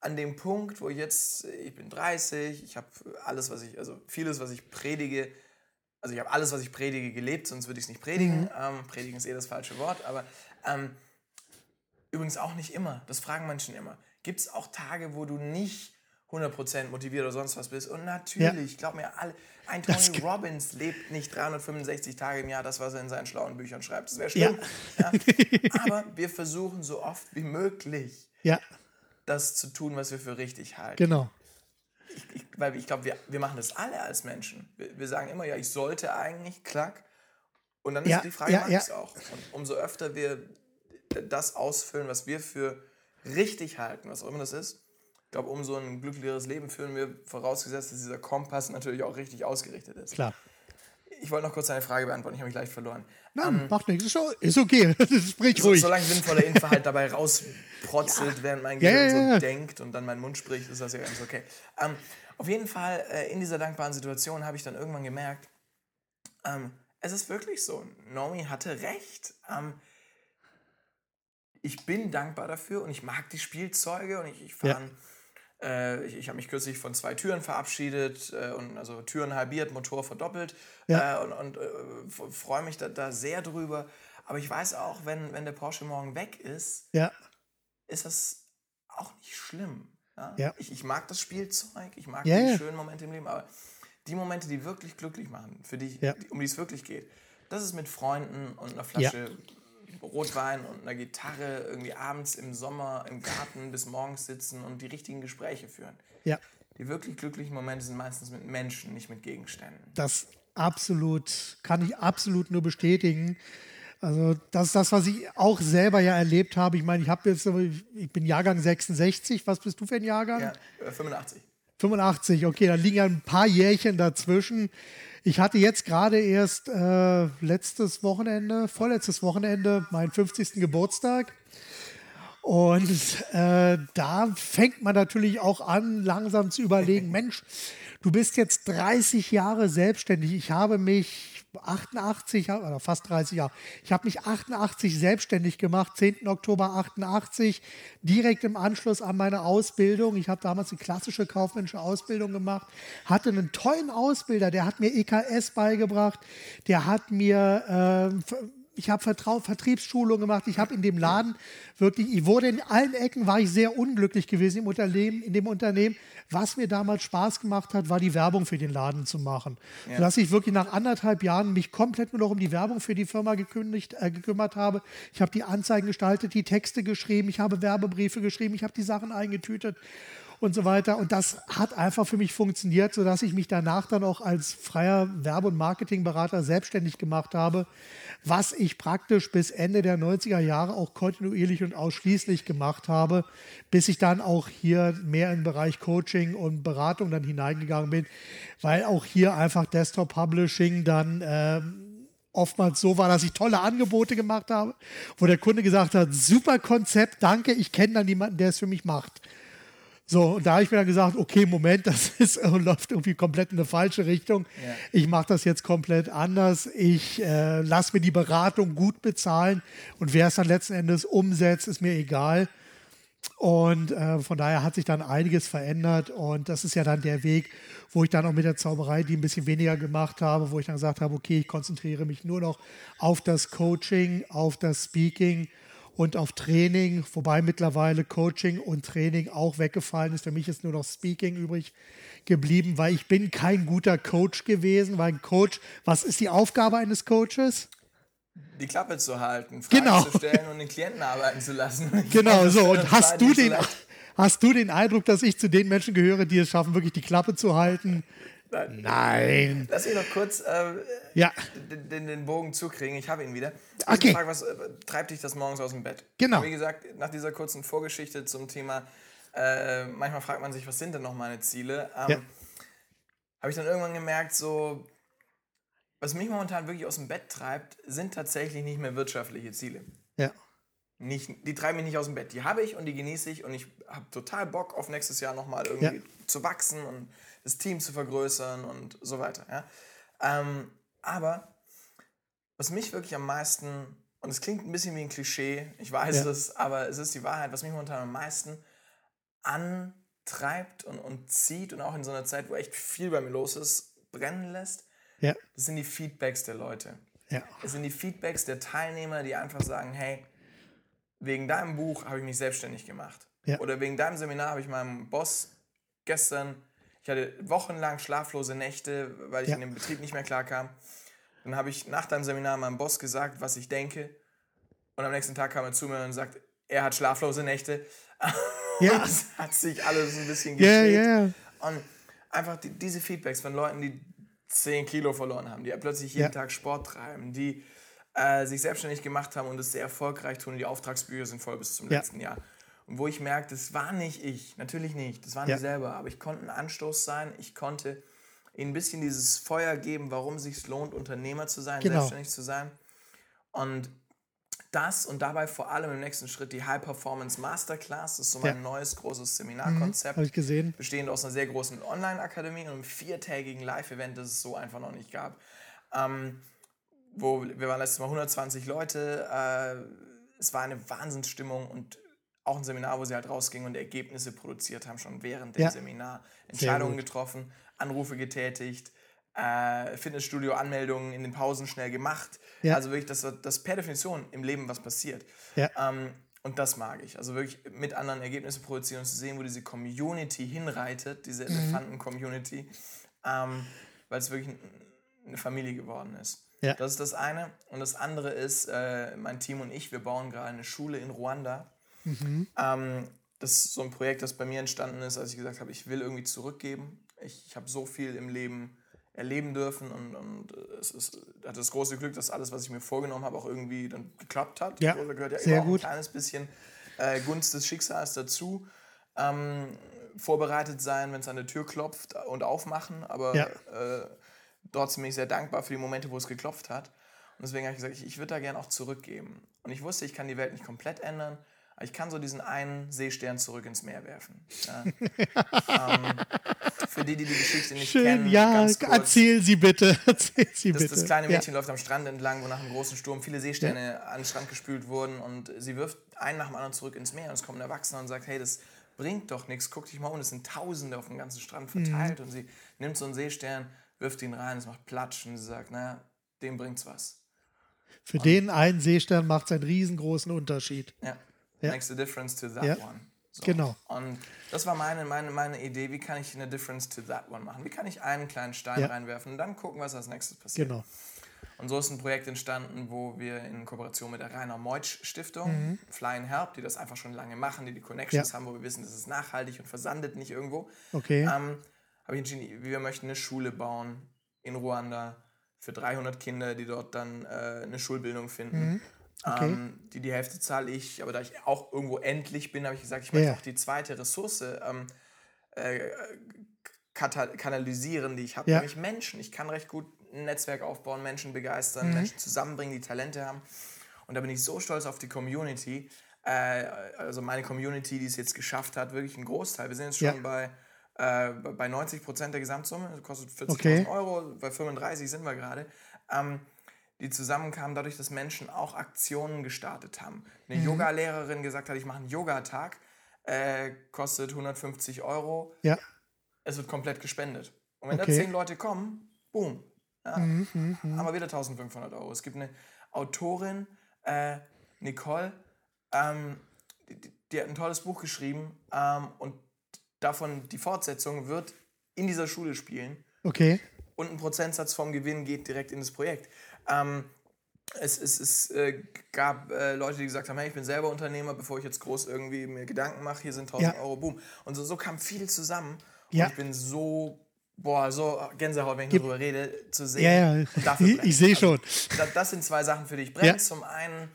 an dem Punkt, wo ich jetzt, ich bin 30, ich habe alles, was ich, also vieles, was ich predige, also ich habe alles, was ich predige, gelebt, sonst würde ich es nicht predigen. Ähm, predigen ist eh das falsche Wort, aber ähm, übrigens auch nicht immer. Das fragen Menschen immer. Gibt es auch Tage, wo du nicht 100% motiviert oder sonst was bist? Und natürlich, glaub mir, alle, ein Das Tony ge- Robbins lebt nicht 365 Tage im Jahr, das, was er in seinen schlauen Büchern schreibt. Das wäre schlimm. Ja. Aber wir versuchen so oft wie möglich, Ja, das zu tun, was wir für richtig halten genau. ich, weil ich glaube, wir, wir machen das alle als Menschen. Wir, wir sagen immer, ja, ich sollte eigentlich, klack. Und dann Ja, ist die Frage, ja, mach ja. ich es auch? Und umso öfter wir das ausfüllen, was wir für richtig halten, was auch immer das ist, ich glaube, umso ein glücklicheres Leben führen wir, vorausgesetzt, dass dieser Kompass natürlich auch richtig ausgerichtet ist. Klar. Ich wollte noch kurz eine Frage beantworten, ich habe mich leicht verloren. Nein, macht nichts. Ist, okay. Sprich So, ruhig. solange sinnvoller Info halt dabei rausprotzelt, während mein Ja, Gehirn ja, ja. so denkt und dann mein Mund spricht, ist das ja ganz okay. Ähm, auf jeden Fall, äh, in dieser dankbaren Situation habe ich dann irgendwann gemerkt, ähm, es ist wirklich so. Naomi hatte recht. Ähm, ich bin dankbar dafür und ich mag die Spielzeuge und ich, ich Ja. fahre. Äh, ich ich habe mich kürzlich von zwei Türen verabschiedet äh, und also Türen halbiert, Motor verdoppelt Ja. äh, und, und äh, freue mich da, da sehr drüber. Aber ich weiß auch, wenn, wenn der Porsche morgen weg ist, Ja, ist das auch nicht schlimm. Ja? Ja. Ich, ich mag das Spielzeug, ich mag die schönen Momente im Leben, aber die Momente, die wirklich glücklich machen, für die, um die es wirklich geht, das ist mit Freunden und einer Flasche Rotwein und einer Gitarre irgendwie abends im Sommer im Garten bis morgens sitzen und die richtigen Gespräche führen. ja. Die wirklich glücklichen Momente sind meistens mit Menschen, nicht mit Gegenständen. Das absolut, kann ich absolut nur bestätigen. Also das ist das, was ich auch selber ja erlebt habe. Ich meine, ich habe jetzt, ich bin Jahrgang 66. Was bist du für ein Jahrgang? Ja, äh, 85. 85, okay, da liegen ja ein paar Jährchen dazwischen. Ich hatte jetzt gerade erst äh, letztes Wochenende, vorletztes Wochenende, meinen 50. Geburtstag. Und äh, da fängt man natürlich auch an, langsam zu überlegen, Mensch, du bist jetzt 30 Jahre selbstständig. Ich habe mich 88, oder fast 30 Jahre, ich habe mich 88 selbstständig gemacht, 10. Oktober 88, direkt im Anschluss an meine Ausbildung. Ich habe damals die klassische kaufmännische Ausbildung gemacht, hatte einen tollen Ausbilder, der hat mir EKS beigebracht, der hat mir ähm, ich habe Vertriebsschulung gemacht, ich habe in dem Laden wirklich, ich wurde in allen Ecken, war ich sehr unglücklich gewesen im Unternehmen, in dem Unternehmen. Was mir damals Spaß gemacht hat, war die Werbung für den Laden zu machen. Ja. Sodass ich wirklich nach anderthalb Jahren mich komplett nur noch um die Werbung für die Firma gekündigt, äh, gekümmert habe. Ich habe die Anzeigen gestaltet, die Texte geschrieben, ich habe Werbebriefe geschrieben, ich habe die Sachen eingetütet und so weiter. Und das hat einfach für mich funktioniert, sodass ich mich danach dann auch als freier Werbe- und Marketingberater selbstständig gemacht habe, was ich praktisch bis Ende der 90er Jahre auch kontinuierlich und ausschließlich gemacht habe, bis ich dann auch hier mehr in den Bereich Coaching und Beratung dann hineingegangen bin, weil auch hier einfach Desktop Publishing dann ähm, oftmals so war, dass ich tolle Angebote gemacht habe, wo der Kunde gesagt hat, super Konzept, danke, ich kenne dann jemanden, der es für mich macht. So, und da habe ich mir dann gesagt, okay, Moment, das ist, läuft irgendwie komplett in eine falsche Richtung. Ja. Ich mache das jetzt komplett anders. Ich äh, lasse mir die Beratung gut bezahlen und wer es dann letzten Endes umsetzt, ist mir egal. Und äh, von daher hat sich dann einiges verändert und das ist ja dann der Weg, wo ich dann auch mit der Zauberei die ein bisschen weniger gemacht habe, wo ich dann gesagt habe, okay, ich konzentriere mich nur noch auf das Coaching, auf das Speaking und auf Training, wobei mittlerweile Coaching und Training auch weggefallen ist. Für mich ist nur noch Speaking übrig geblieben, weil ich bin kein guter Coach gewesen, weil ein Coach, was ist die Aufgabe eines Coaches? Die Klappe zu halten, Fragen genau. zu stellen und den Klienten arbeiten zu lassen. genau, so. Und hast du, den, hast du den Eindruck, dass ich zu den Menschen gehöre, die es schaffen, wirklich die Klappe zu halten? Nein. Lass mich noch kurz äh, ja. den, den, Bogen zukriegen. Ich habe ihn wieder. Okay. Ich frage, was äh, treibt dich das morgens aus dem Bett? Genau. Wie gesagt, nach dieser kurzen Vorgeschichte zum Thema, äh, manchmal fragt man sich, was sind denn noch meine Ziele? Ähm, ja. Habe ich dann irgendwann gemerkt, so, was mich momentan wirklich aus dem Bett treibt, sind tatsächlich nicht mehr wirtschaftliche Ziele. Ja. Nicht, die treiben mich nicht aus dem Bett. Die habe ich und die genieße ich und ich habe total Bock auf nächstes Jahr nochmal irgendwie ja. zu wachsen und das Team zu vergrößern und so weiter. Ja? Ähm, aber was mich wirklich am meisten, und es klingt ein bisschen wie ein Klischee, ich weiß ja. es, aber es ist die Wahrheit, was mich momentan am meisten antreibt und, und zieht und auch in so einer Zeit, wo echt viel bei mir los ist, brennen lässt, ja. das sind die Feedbacks der Leute. Ja. Das sind die Feedbacks der Teilnehmer, die einfach sagen, hey, wegen deinem Buch habe ich mich selbstständig gemacht. Ja. Oder wegen deinem Seminar habe ich meinem Boss gestern ich hatte wochenlang schlaflose Nächte, weil ich ja. in dem Betrieb nicht mehr klarkam. Dann habe ich nach deinem Seminar meinem Boss gesagt, was ich denke. Und am nächsten Tag kam er zu mir und sagt, er hat schlaflose Nächte. Ja. das hat sich alles ein bisschen gedreht. Ja, ja. Und einfach die, diese Feedbacks von Leuten, die 10 Kilo verloren haben, die plötzlich jeden ja. Tag Sport treiben, die äh, sich selbstständig gemacht haben und es sehr erfolgreich tun. Die Auftragsbücher sind voll bis zum ja. letzten Jahr. Und wo ich merke, das war nicht ich, natürlich nicht, das waren ja. die selber, aber ich konnte ein Anstoß sein, ich konnte ihnen ein bisschen dieses Feuer geben, warum es sich lohnt, Unternehmer zu sein, genau. selbstständig zu sein. Und das und dabei vor allem im nächsten Schritt die High Performance Masterclass. Das ist so mein ja. neues großes Seminarkonzept. Mhm, Habe ich gesehen. Bestehend aus einer sehr großen Online-Akademie und einem viertägigen Live-Event, das es so einfach noch nicht gab. Ähm, wo wir waren letztes Mal 120 Leute. Äh, es war eine Wahnsinnsstimmung und auch ein Seminar, wo sie halt rausgingen und Ergebnisse produziert haben, schon während dem ja. Seminar. Entscheidungen getroffen, Anrufe getätigt, äh, Fitnessstudio-Anmeldungen in den Pausen schnell gemacht. Ja. Also wirklich, das, das per Definition im Leben was passiert. Ja. Ähm, und das mag ich. Also wirklich mit anderen Ergebnisse produzieren und zu sehen, wo diese Community hinreitet, diese mhm. Elefanten-Community, ähm, weil es wirklich eine Familie geworden ist. Ja. Das ist das eine. Und das andere ist, äh, mein Team und ich, wir bauen gerade eine Schule in Ruanda. Mhm. Ähm, das ist so ein Projekt, das bei mir entstanden ist, als ich gesagt habe, ich will irgendwie zurückgeben. Ich, ich habe so viel im Leben erleben dürfen und, und es ist, hatte das große Glück, dass alles, was ich mir vorgenommen habe, auch irgendwie dann geklappt hat. Ja, da gehört ja sehr immer gut. ein kleines bisschen äh, Gunst des Schicksals dazu. Ähm, vorbereitet sein, wenn es an der Tür klopft und aufmachen, aber ja. äh, trotzdem bin ich sehr dankbar für die Momente, wo es geklopft hat. Und deswegen habe ich gesagt, ich, ich würde da gerne auch zurückgeben. Und ich wusste, ich kann die Welt nicht komplett ändern, ich kann so diesen einen Seestern zurück ins Meer werfen. Ja. ähm, für die, die die Geschichte nicht Schön, kennen, ja, kurz, erzähl sie bitte. Erzähl sie das, bitte. das kleine Mädchen ja. läuft am Strand entlang, wo nach einem großen Sturm viele Seesterne ja. an den Strand gespült wurden und sie wirft einen nach dem anderen zurück ins Meer und es kommt ein Erwachsener und sagt, hey, das bringt doch nichts, guck dich mal um, es sind Tausende auf dem ganzen Strand verteilt mhm. und sie nimmt so einen Seestern, wirft ihn rein, es macht Platsch und sie sagt, naja, dem bringt's was. Für den einen Seestern macht es einen riesengroßen Unterschied. Ja. Ja. Makes a difference to that Ja. one. So. Genau. Und das war meine, meine, meine Idee, wie kann ich eine Difference to that one machen? Wie kann ich einen kleinen Stein Ja. reinwerfen und dann gucken, was als nächstes passiert. Genau. Und so ist ein Projekt entstanden, wo wir in Kooperation mit der Rainer Meutsch Stiftung, Flying Help, die das einfach schon lange machen, die die Connections Mhm. Ja. haben, wo wir wissen, das ist nachhaltig und versandet nicht irgendwo, Okay. ähm, habe ich entschieden, wir möchten eine Schule bauen in Ruanda für 300 Kinder, die dort dann äh, eine Schulbildung finden. Mhm. Okay. Ähm, die, die Hälfte zahle ich, aber da ich auch irgendwo endlich bin, habe ich gesagt, ich möchte Ja. auch die zweite Ressource ähm, äh, kata- kanalisieren, die ich habe, Ja. nämlich Menschen. Ich kann recht gut ein Netzwerk aufbauen, Menschen begeistern, Mhm. Menschen zusammenbringen, die Talente haben. Und da bin ich so stolz auf die Community. Äh, also meine Community, die es jetzt geschafft hat, wirklich ein Großteil. Wir sind jetzt schon Ja. bei, äh, bei 90 Prozent der Gesamtsumme. Das kostet 40.000 Okay. Euro. Bei 35 sind wir gerade. Ähm, die zusammenkamen dadurch, dass Menschen auch Aktionen gestartet haben. Eine Mhm. Yoga-Lehrerin gesagt hat, ich mache einen Yogatag, äh, kostet 150 Euro ja. es wird komplett gespendet. Und wenn Okay. Mhm, da zehn Leute kommen, boom, ja, haben wir wieder 1500 Euro. Es gibt eine Autorin, äh, Nicole, ähm, die, die- die hat ein tolles Buch geschrieben ähm, und davon die Fortsetzung wird in dieser Schule spielen Okay. und ein Prozentsatz vom Gewinn geht direkt in das Projekt. Ähm, es, es, es äh, gab äh, Leute, die gesagt haben, hey, ich bin selber Unternehmer, bevor ich jetzt groß irgendwie mir Gedanken mache, hier sind 1000 Ja. Euro, boom. Und so, so kam viel zusammen. Ja. Und ich bin so, boah, so Gänsehaut, wenn ich darüber rede, zu sehen. Ja, ja. Dafür Ich, ich sehe schon. Da, das sind zwei Sachen, für die ich brenne. Ja. Zum einen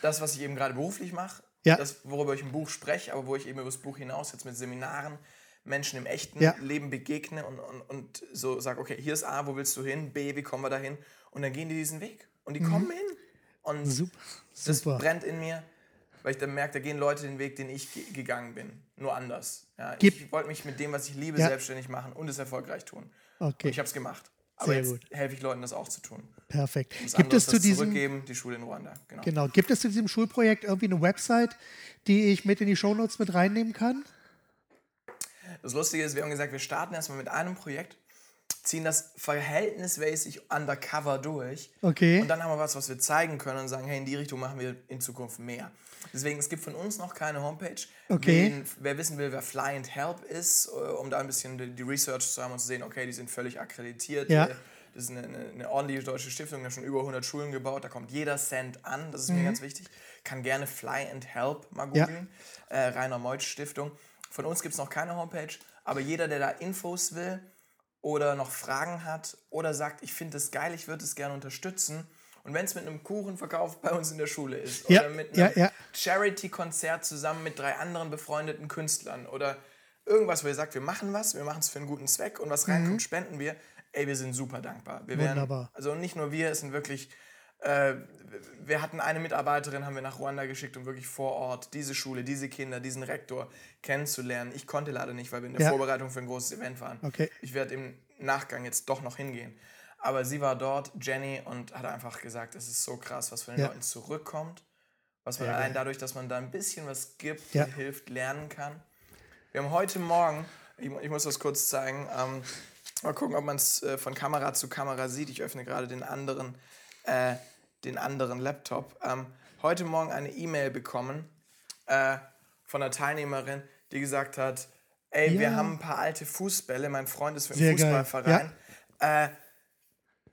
das, was ich eben gerade beruflich mache, Ja. das, worüber ich im Buch spreche, aber wo ich eben über das Buch hinaus jetzt mit Seminaren Menschen im echten Ja. Leben begegne und, und, und so sage, okay, hier ist A, wo willst du hin? B, wie kommen wir da hin? Und dann gehen die diesen Weg. Und die kommen hin. Und Mhm. Super. das Super. brennt in mir, weil ich dann merke, da gehen Leute den Weg, den ich ge gegangen bin. Nur anders. Ja, ich wollte mich mit dem, was ich liebe, Ja. selbstständig machen und es erfolgreich tun. Okay. Und ich habe es gemacht. Aber Sehr jetzt gut. helfe ich Leuten, das auch zu tun. Perfekt. Das Gibt es zu diesem Zurückgeben, die Schule in Ruanda. Genau. genau, gibt es zu diesem Schulprojekt irgendwie eine Website, die ich mit in die Shownotes mit reinnehmen kann? Das Lustige ist, wir haben gesagt, wir starten erstmal mit einem Projekt, ziehen das verhältnismäßig undercover durch. Okay. Und dann haben wir was, was wir zeigen können und sagen, hey, in die Richtung machen wir in Zukunft mehr. Deswegen, es gibt von uns noch keine Homepage. Okay. Wen, wer wissen will, wer Fly and Help ist, äh, um da ein bisschen die, die Research zu haben und zu sehen, okay, die sind völlig akkreditiert. Ja. Äh, Das ist eine, eine, eine ordentliche deutsche Stiftung, die hat schon über 100 Schulen gebaut. Da kommt jeder Cent an. Das ist Mhm. mir ganz wichtig. Kann gerne Fly and Help mal Ja. googeln. Äh, Rainer Meutsch Stiftung. Von uns gibt es noch keine Homepage, aber jeder, der da Infos will oder noch Fragen hat oder sagt, ich finde das geil, ich würde es gerne unterstützen. Und wenn es mit einem Kuchenverkauf bei uns in der Schule ist Ja, oder mit ja, einem ja. Charity-Konzert zusammen mit drei anderen befreundeten Künstlern oder irgendwas, wo ihr sagt, wir machen was, wir machen es für einen guten Zweck und was reinkommt, spenden wir. Ey, wir sind super dankbar. Wir wären, Mhm. Wunderbar. also nicht nur wir, es sind wirklich, äh, wir hatten eine Mitarbeiterin, haben wir nach Ruanda geschickt, um wirklich vor Ort diese Schule, diese Kinder, diesen Rektor kennenzulernen. Ich konnte leider nicht, weil wir in der Ja. Vorbereitung für ein großes Event waren. Okay. Ich werde im Nachgang jetzt doch noch hingehen. Aber sie war dort, Jenny, und hat einfach gesagt, es ist so krass, was von den Ja. Leuten zurückkommt. Was man Sehr allein dadurch, dass man da ein bisschen was gibt, Ja. hilft, lernen kann. Wir haben heute Morgen, ich, ich muss das kurz zeigen, ähm, mal gucken, ob man es äh, von Kamera zu Kamera sieht. Ich öffne gerade den anderen, äh, den anderen Laptop. Ähm, heute Morgen eine E-Mail bekommen äh, von einer Teilnehmerin, die gesagt hat, ey, wir Ja. haben ein paar alte Fußbälle, mein Freund ist für geil. Fußballverein. Äh,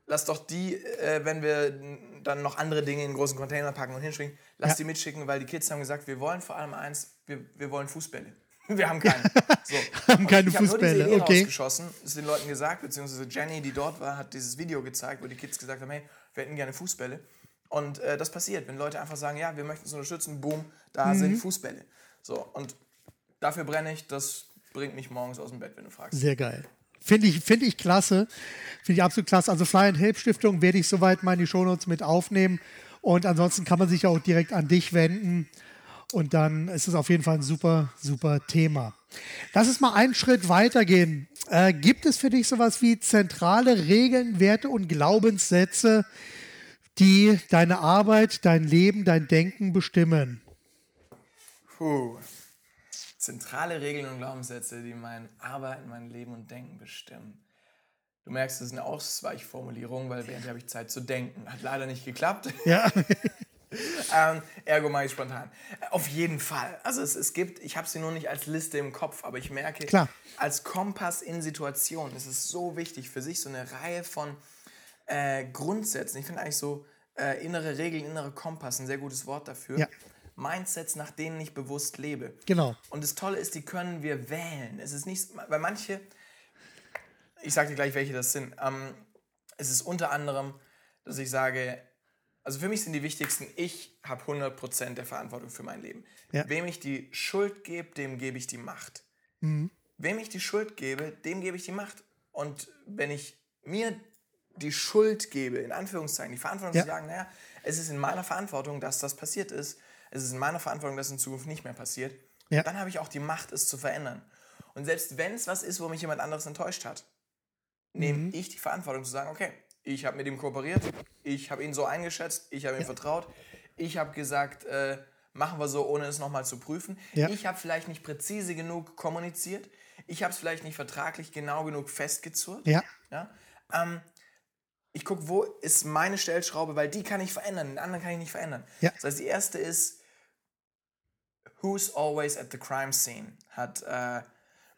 lass doch die, äh, wenn wir dann noch andere Dinge in großen Container packen und hinschicken, lass Ja. die mitschicken, weil die Kids haben gesagt, wir wollen vor allem eins, wir, wir wollen Fußbälle. Wir haben keine. So. Haben keine ich hab Fußbälle, Nur diese Idee okay. rausgeschossen, ist den Leuten gesagt, beziehungsweise Jenny, die dort war, hat dieses Video gezeigt, wo die Kids gesagt haben, hey, wir hätten gerne Fußbälle. Und äh, das passiert, wenn Leute einfach sagen, ja, wir möchten es unterstützen, boom, da Mhm. sind Fußbälle. So, und dafür brenne ich, das bringt mich morgens aus dem Bett, wenn du fragst. Sehr geil. Finde ich, finde ich klasse. Finde ich absolut klasse. Also Fly and Help Stiftung werde ich soweit mal in die Shownotes mit aufnehmen. Und ansonsten kann man sich auch direkt an dich wenden. Und dann ist es auf jeden Fall ein super, super Thema. Lass uns mal einen Schritt weitergehen. Äh, gibt es für dich sowas wie zentrale Regeln, Werte und Glaubenssätze, die deine Arbeit, dein Leben, dein Denken bestimmen? Puh. Zentrale Regeln und Glaubenssätze, die mein Arbeiten, mein Leben und Denken bestimmen. Du merkst, das ist eine Ausweichformulierung, weil während habe ich Zeit zu denken. Hat leider nicht geklappt. Ja. ähm, ergo mache ich spontan. Auf jeden Fall. Also es, es gibt, ich habe sie nur nicht als Liste im Kopf, aber ich merke, Klar. als Kompass in Situationen ist es so wichtig für sich so eine Reihe von äh, Grundsätzen. Ich finde eigentlich so äh, innere Regeln, innere Kompass ein sehr gutes Wort dafür. Ja. Mindsets, nach denen ich bewusst lebe. Genau. Und das Tolle ist, die können wir wählen. Es ist nicht, weil manche, ich sage dir gleich, welche das sind. Ähm, es ist unter anderem, dass ich sage, also für mich sind die wichtigsten, ich habe 100% der Verantwortung für mein Leben. Ja. Wem ich die Schuld gebe, dem gebe ich die Macht. Wem ich die Schuld gebe, dem gebe ich die Macht. Und wenn ich mir die Schuld gebe, in Anführungszeichen, die Verantwortung Ja. zu sagen, naja, es ist in meiner Verantwortung, dass das passiert ist, es ist in meiner Verantwortung, dass es in Zukunft nicht mehr passiert, Ja. dann habe ich auch die Macht, es zu verändern. Und selbst wenn es was ist, wo mich jemand anderes enttäuscht hat, nehme ich die Verantwortung zu sagen, okay, ich habe mit ihm kooperiert, ich habe ihn so eingeschätzt, ich habe ihm vertraut, ich habe gesagt, äh, machen wir so, ohne es nochmal zu prüfen. Ja. Ich habe vielleicht nicht präzise genug kommuniziert, ich habe es vielleicht nicht vertraglich genau genug festgezurrt. Ja. Ja? Ähm, ich gucke, wo ist meine Stellschraube, weil die kann ich verändern, den anderen kann ich nicht verändern. Ja. Das heißt, die erste ist, who's always at the crime scene, hat äh,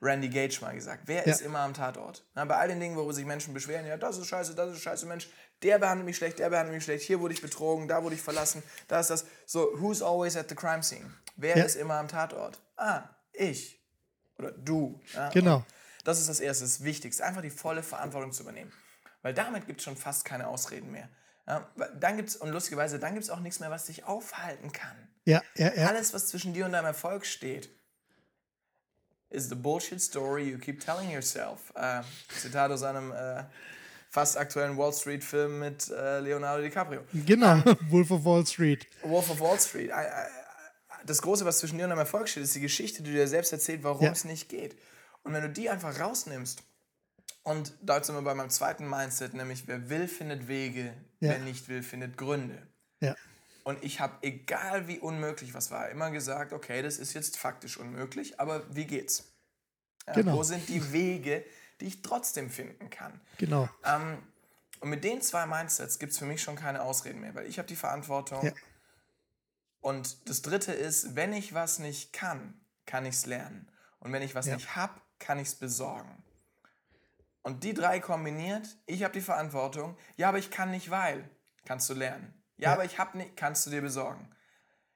Randy Gage mal gesagt. Wer Ja. ist immer am Tatort? Na, bei all den Dingen, worüber sich Menschen beschweren, ja, das ist scheiße, das ist scheiße, Mensch, der behandelt mich schlecht, der behandelt mich schlecht, hier wurde ich betrogen, da wurde ich verlassen, da ist das. So, who's always at the crime scene? Wer Ja. ist immer am Tatort? Ah, ich. Oder du. Ja? Genau. Das ist das Erste, das Wichtigste. Einfach die volle Verantwortung zu übernehmen. Weil damit gibt es schon fast keine Ausreden mehr. Ja, dann gibt's, und lustigerweise, dann gibt es auch nichts mehr, was dich aufhalten kann. Ja, ja, ja. Alles, was zwischen dir und deinem Erfolg steht, is the bullshit story you keep telling yourself. Äh, Zitat aus einem äh, fast aktuellen Wall Street-Film mit äh, Leonardo DiCaprio. Genau. Wolf of Wall Street. Wolf of Wall Street. Äh, äh, Das Große, was zwischen dir und deinem Erfolg steht, ist die Geschichte, die du dir selbst erzählt, warum es nicht geht. Und wenn du die einfach rausnimmst, und da sind wir bei meinem zweiten Mindset, nämlich wer will, findet Wege, Ja. wer nicht will, findet Gründe. Ja. Und ich habe, egal wie unmöglich was war, immer gesagt, okay, das ist jetzt faktisch unmöglich, aber wie geht's? Genau. Wo sind die Wege, die ich trotzdem finden kann? Genau. Ähm, und mit den zwei Mindsets gibt es für mich schon keine Ausreden mehr, weil ich habe die Verantwortung. Ja. Und das Dritte ist, wenn ich was nicht kann, kann ich es lernen. Und wenn ich was Ja. nicht habe, kann ich es besorgen. Und die drei kombiniert, ich habe die Verantwortung, ja, aber ich kann nicht, weil, kannst du lernen. Ja, Ja. aber ich habe nicht, kannst du dir besorgen.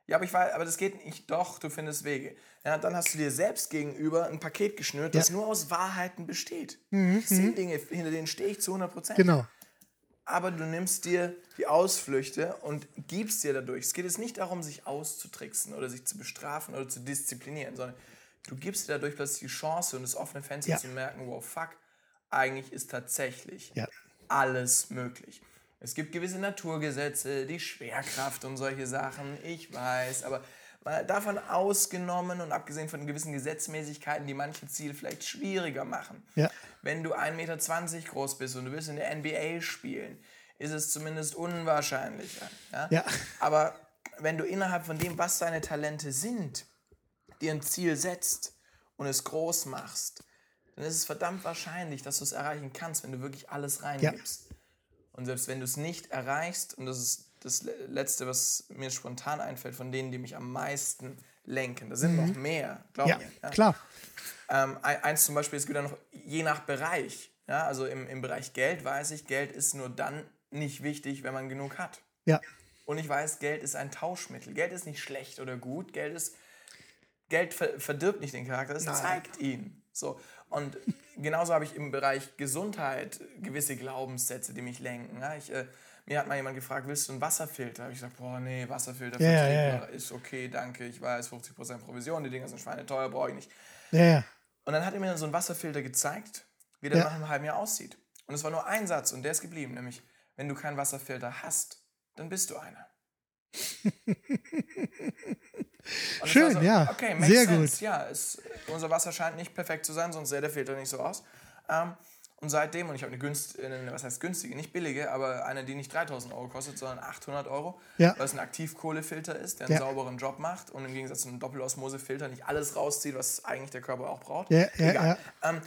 Ja, aber ich weiß, aber das geht nicht. Doch, du findest Wege. Ja, dann hast du dir selbst gegenüber ein Paket geschnürt, das Ja. Mhm, nur aus Wahrheiten besteht. Das sind Dinge, hinter denen stehe ich zu 100 Prozent. Genau. Aber du nimmst dir die Ausflüchte und gibst dir dadurch. Es geht jetzt nicht darum, sich auszutricksen oder sich zu bestrafen oder zu disziplinieren, sondern du gibst dir dadurch plötzlich die Chance und das offene Fenster Ja. zu merken, wow, fuck, eigentlich ist tatsächlich Ja. alles möglich. Es gibt gewisse Naturgesetze, die Schwerkraft und solche Sachen, ich weiß, aber davon ausgenommen und abgesehen von gewissen Gesetzmäßigkeiten, die manche Ziele vielleicht schwieriger machen. Ja. Wenn du 1,20 Meter groß bist und du willst in der NBA spielen, ist es zumindest unwahrscheinlicher. Ja? Ja. Aber wenn du innerhalb von dem, was deine Talente sind, dir ein Ziel setzt und es groß machst, dann ist es verdammt wahrscheinlich, dass du es erreichen kannst, wenn du wirklich alles reingibst. Und selbst wenn du es nicht erreichst, und das ist das Le- Letzte, was mir spontan einfällt, von denen, die mich am meisten lenken, da sind noch mehr, glaub Mhm. Ja, mir. Ja. klar. Ähm, ein- eins zum Beispiel, es gibt ja noch je nach Bereich. Ja, also im, im Bereich Geld weiß ich, Geld ist nur dann nicht wichtig, wenn man genug hat. Ja. Und ich weiß, Geld ist ein Tauschmittel. Geld ist nicht schlecht oder gut. Geld ist Geld ver verdirbt nicht den Charakter, es zeigt ihn. So. Und genauso habe ich im Bereich Gesundheit gewisse Glaubenssätze, die mich lenken. Ja, ich, äh, mir hat mal jemand gefragt, willst du einen Wasserfilter? Habe ich gesagt, boah, nee, Wasserfilter ja, Vertriebler ist okay, danke, ich weiß, 50% Provision, die Dinger sind schweineteuer, brauche ich nicht. Ja. Und dann hat er mir so einen Wasserfilter gezeigt, wie der nach einem halben Jahr aussieht. Und es war nur ein Satz und der ist geblieben, nämlich, wenn du keinen Wasserfilter hast, dann bist du einer. Schön, war ja. Okay, Sehr sense. gut. Ja, es, unser Wasser scheint nicht perfekt zu sein, sonst sähe der Filter nicht so aus. Ähm, und seitdem, und ich habe eine, günst, eine, was heißt günstige, nicht billige, aber eine, die nicht 3000 Euro kostet, sondern 800 Euro, Ja. weil es ein Aktivkohlefilter ist, der einen Ja. sauberen Job macht und im Gegensatz zu einem Doppelosmosefilter nicht alles rauszieht, was eigentlich der Körper auch braucht. Ja, Egal. Ähm,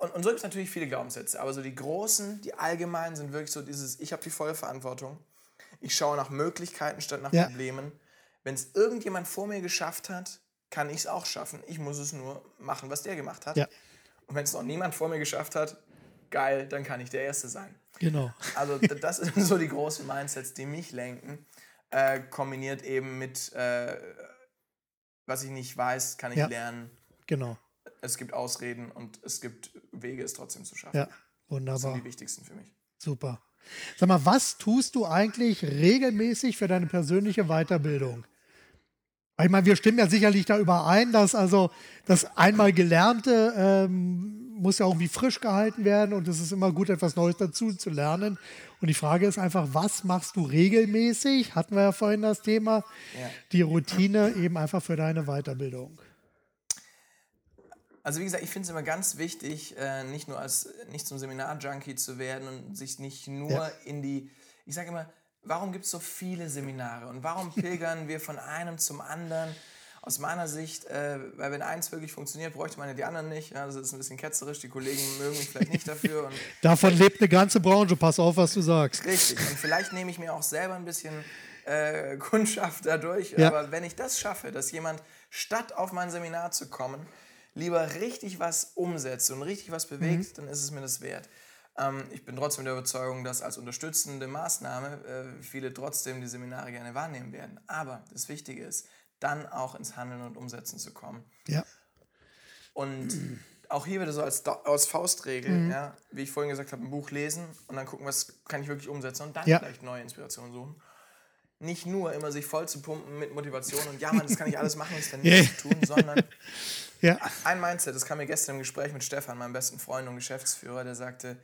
Und, und so gibt es natürlich viele Glaubenssätze, aber so die großen, die allgemeinen sind wirklich so dieses, ich habe die volle Verantwortung. Ich schaue nach Möglichkeiten statt nach Ja. Problemen. Wenn es irgendjemand vor mir geschafft hat, kann ich es auch schaffen. Ich muss es nur machen, was der gemacht hat. Ja. Und wenn es noch niemand vor mir geschafft hat, geil, dann kann ich der Erste sein. Genau. Also das sind so die großen Mindsets, die mich lenken. Äh, kombiniert eben mit, äh, was ich nicht weiß, kann ich Ja. lernen. Genau. Es gibt Ausreden und es gibt Wege, es trotzdem zu schaffen. Ja, Das sind wunderbar. die wichtigsten für mich. Super. Sag mal, was tust du eigentlich regelmäßig für deine persönliche Weiterbildung? Ich meine, wir stimmen ja sicherlich da überein, dass also das einmal Gelernte ähm, muss ja auch wie frisch gehalten werden und es ist immer gut, etwas Neues dazu zu lernen. Und die Frage ist einfach, was machst du regelmäßig? Hatten wir ja vorhin das Thema, Ja. die Routine eben einfach für deine Weiterbildung. Also wie gesagt, ich finde es immer ganz wichtig, äh, nicht nur als nicht zum Seminar-Junkie zu werden und sich nicht nur Ja. in die, ich sage immer, warum gibt es so viele Seminare und warum pilgern wir von einem zum anderen? Aus meiner Sicht, äh, weil wenn eins wirklich funktioniert, bräuchte man ja die anderen nicht. Ja, das ist ein bisschen ketzerisch, die Kollegen mögen mich vielleicht nicht dafür. Und Davon lebt eine ganze Branche. Pass auf, was du sagst. Richtig. Und vielleicht nehme ich mir auch selber ein bisschen äh, Kundschaft dadurch. Ja. Aber wenn ich das schaffe, dass jemand statt auf mein Seminar zu kommen, lieber richtig was umsetzt und richtig was bewegt, Mhm. dann ist es mir das wert. Ähm, ich bin trotzdem der Überzeugung, dass als unterstützende Maßnahme äh, viele trotzdem die Seminare gerne wahrnehmen werden. Aber das Wichtige ist, dann auch ins Handeln und Umsetzen zu kommen. Ja, Und auch hier wieder so als, als Faustregel, Mhm. ja, wie ich vorhin gesagt habe, ein Buch lesen und dann gucken, was kann ich wirklich umsetzen und dann Ja. vielleicht neue Inspirationen suchen. Nicht nur immer sich voll zu pumpen mit Motivation und ja, Mann, das kann ich alles machen, ist dann nichts zu tun, sondern ja, ein Mindset, das kam mir gestern im Gespräch mit Stefan, meinem besten Freund und Geschäftsführer, der sagte,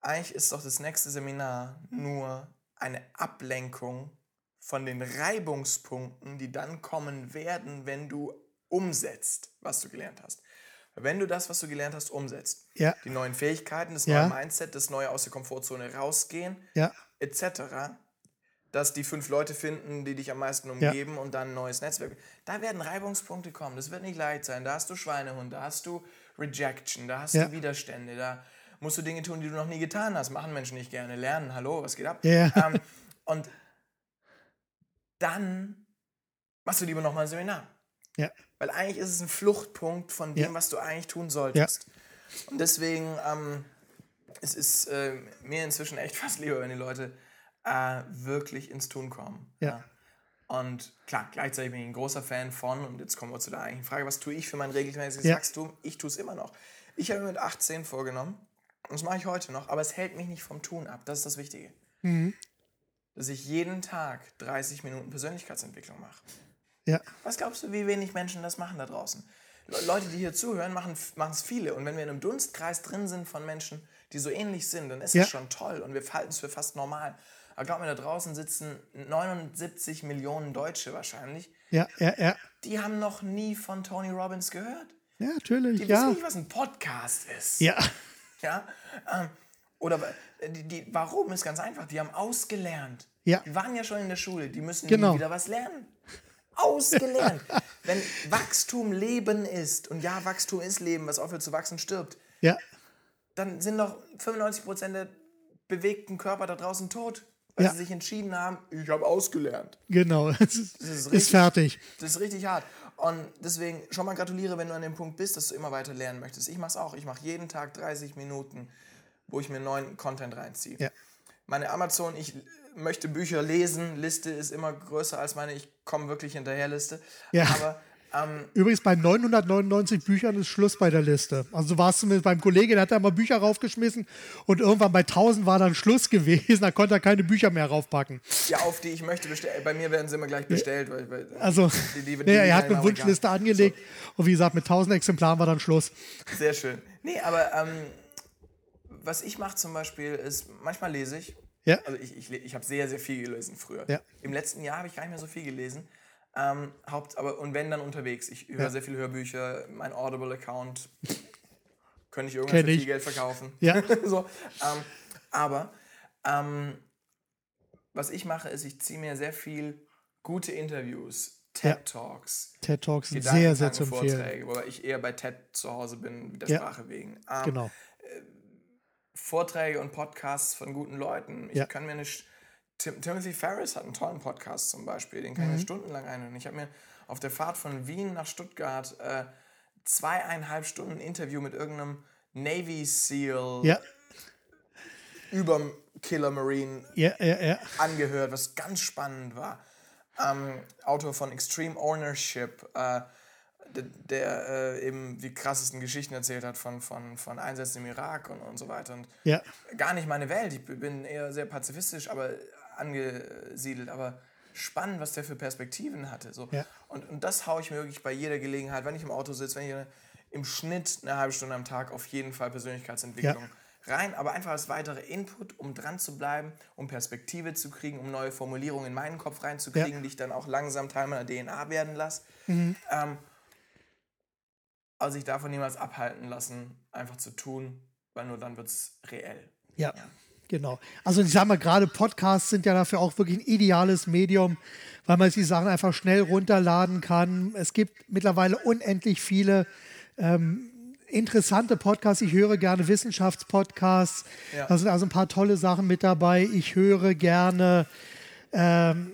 eigentlich ist doch das nächste Seminar nur eine Ablenkung von den Reibungspunkten, die dann kommen werden, wenn du umsetzt, was du gelernt hast. Wenn du das, was du gelernt hast, umsetzt, ja, die neuen Fähigkeiten, das Ja. neue Mindset, das neue aus der Komfortzone rausgehen, ja, etc., dass die fünf Leute finden, die dich am meisten umgeben und dann ein neues Netzwerk. Da werden Reibungspunkte kommen. Das wird nicht leicht sein. Da hast du Schweinehund, da hast du Rejection, da hast Ja. du Widerstände, da musst du Dinge tun, die du noch nie getan hast. Machen Menschen nicht gerne. Lernen, hallo, was geht ab? Ja. Ähm, und dann machst du lieber nochmal ein Seminar. ja, Weil eigentlich ist es ein Fluchtpunkt von dem, Ja. was du eigentlich tun solltest. Und deswegen, ähm, es ist äh, mir inzwischen echt fast lieber, wenn die Leute äh, wirklich ins Tun kommen. Ja. Und klar, gleichzeitig bin ich ein großer Fan von, und jetzt kommen wir zu der eigentlichen Frage, was tue ich für mein regelmäßiges Ja. Wachstum? Ich tue es immer noch. Ich habe mir mit 18 vorgenommen, und das mache ich heute noch, aber es hält mich nicht vom Tun ab. Das ist das Wichtige. Mhm. Dass ich jeden Tag 30 Minuten Persönlichkeitsentwicklung mache. ja, Was glaubst du, wie wenig Menschen das machen da draußen? Le- Leute, die hier zuhören, machen es viele. Und wenn wir in einem Dunstkreis drin sind von Menschen, die so ähnlich sind, dann ist Ja. das schon toll und wir halten es für fast normal. Aber glaub mir, da draußen sitzen 79 Millionen Deutsche wahrscheinlich, ja, ja, ja, die haben noch nie von Tony Robbins gehört. ja, natürlich, Die ja, wissen nicht, was ein Podcast ist. ja, Ja? Ähm, oder wa- die, die, warum ist ganz einfach. Die haben ausgelernt. Ja. Die waren ja schon in der Schule. Die müssen Genau. wieder was lernen. Ausgelernt. Wenn Wachstum Leben ist, und ja, Wachstum ist Leben, was aufhört zu wachsen, stirbt, ja, dann sind doch 95% der bewegten Körper da draußen tot, weil Ja. sie sich entschieden haben, ich habe ausgelernt. genau, es ist, ist ist richtig. fertig. Das ist richtig hart. Und deswegen schon mal gratuliere, wenn du an dem Punkt bist, dass du immer weiter lernen möchtest. Ich mache es auch. Ich mache jeden Tag 30 Minuten, wo ich mir neuen Content reinziehe. Ja. Meine Amazon, ich möchte Bücher lesen, Liste ist immer größer als meine ich komme wirklich hinterher Liste. Ja. Aber ähm, Übrigens, bei 999 Büchern ist Schluss bei der Liste. Also du warst zumindest beim Kollegen, der hat da mal Bücher raufgeschmissen und irgendwann bei 1000 war dann Schluss gewesen, da konnte er keine Bücher mehr raufpacken. ja, auf die ich möchte bestellen. Bei mir werden sie immer gleich bestellt. Weil, weil, Also, die, die, die, die er hat eine Wunschliste angelegt und wie gesagt, mit 1000 Exemplaren war dann Schluss. So, sehr schön. Nee, aber ähm, was ich mache zum Beispiel ist, manchmal lese ich. Ja. Also ich, ich, ich habe sehr, sehr viel gelesen früher. Ja. Im letzten Jahr habe ich gar nicht mehr so viel gelesen. Ähm, Haupt, aber, und wenn dann unterwegs. Ich höre Ja. sehr viele Hörbücher, mein Audible-Account könnte ich irgendwann Kenn für ich. viel Geld verkaufen. Ja. so, ähm, aber ähm, was ich mache, ist, ich ziehe mir sehr viel gute Interviews TED Talks. TED Talks sind sehr, sehr zu empfehlen. Vorträge, wobei ich eher bei TED zu Hause bin, der Ja. Sprache wegen. Ähm, Genau. Vorträge und Podcasts von guten Leuten. Ich Ja. kann mir eine. Tim, Timothy Ferris hat einen tollen Podcast zum Beispiel, den kann ich Mhm. mir stundenlang einhören. Ich habe mir auf der Fahrt von Wien nach Stuttgart äh, zweieinhalb Stunden Interview mit irgendeinem Navy SEAL Ja, über Killer Marine ja, ja. angehört, was ganz spannend war. Ähm, Autor von Extreme Ownership, äh, der, der äh, eben die krassesten Geschichten erzählt hat von, von, von Einsätzen im Irak und, und so weiter. Und Ja, gar nicht meine Welt. Ich bin eher sehr pazifistisch, aber angesiedelt, aber spannend, was der für Perspektiven hatte. So. Ja. Und, und das haue ich mir wirklich bei jeder Gelegenheit, wenn ich im Auto sitze, wenn ich im Schnitt eine halbe Stunde am Tag auf jeden Fall Persönlichkeitsentwicklung rein, aber einfach als weitere Input, um dran zu bleiben, um Perspektive zu kriegen, um neue Formulierungen in meinen Kopf reinzukriegen, Ja. die ich dann auch langsam Teil meiner DNA werden lasse. Mhm. Ähm, also sich davon niemals abhalten lassen, einfach zu tun, weil nur dann wird es reell. Ja, genau. Also ich sage mal, gerade Podcasts sind ja dafür auch wirklich ein ideales Medium, weil man die Sachen einfach schnell runterladen kann. Es gibt mittlerweile unendlich viele ähm, interessante Podcasts. Ich höre gerne Wissenschaftspodcasts. Ja. Da sind also ein paar tolle Sachen mit dabei. Ich höre gerne ähm,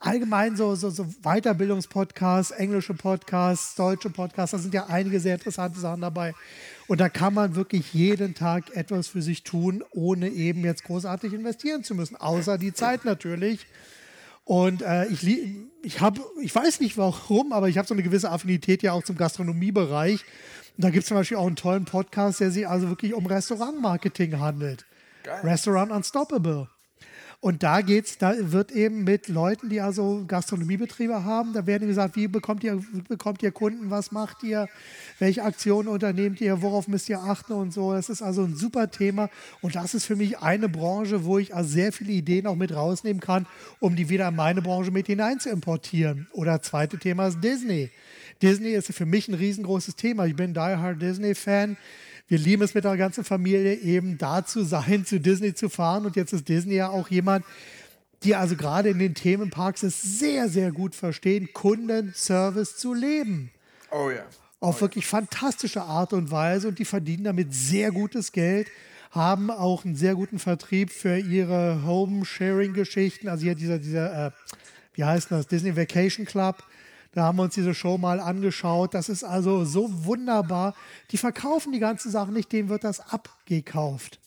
allgemein so, so, so Weiterbildungspodcasts, englische Podcasts, deutsche Podcasts, da sind ja einige sehr interessante Sachen dabei. Und da kann man wirklich jeden Tag etwas für sich tun, ohne eben jetzt großartig investieren zu müssen, außer die Zeit natürlich. Und äh, ich, ich habe, ich weiß nicht warum, aber ich habe so eine gewisse Affinität ja auch zum Gastronomiebereich. Und da gibt es zum Beispiel auch einen tollen Podcast, der sich also wirklich um Restaurantmarketing handelt. Geil. Restaurant Unstoppable. Und da geht's, da wird eben mit Leuten, die also Gastronomiebetriebe haben, da werden gesagt, wie bekommt ihr, bekommt ihr Kunden, was macht ihr, welche Aktionen unternehmt ihr, worauf müsst ihr achten und so. Das ist also ein super Thema. Und das ist für mich eine Branche, wo ich also sehr viele Ideen auch mit rausnehmen kann, um die wieder in meine Branche mit hinein zu importieren. Oder zweite Thema ist Disney. Disney ist für mich ein riesengroßes Thema. Ich bin Die Hard Disney-Fan. Wir lieben es mit der ganzen Familie eben da zu sein, zu Disney zu fahren. Und jetzt ist Disney ja auch jemand, die also gerade in den Themenparks es sehr, sehr gut verstehen, Kundenservice zu leben. Oh ja. Auf wirklich fantastische Art und Weise. Und die verdienen damit sehr gutes Geld, haben auch einen sehr guten Vertrieb für ihre Home-Sharing-Geschichten. Also hier dieser, dieser äh, wie heißt das, Disney Vacation Club. Da haben wir uns diese Show mal angeschaut. Das ist also so wunderbar. Die verkaufen die ganze Sache nicht, denen wird das abgekauft.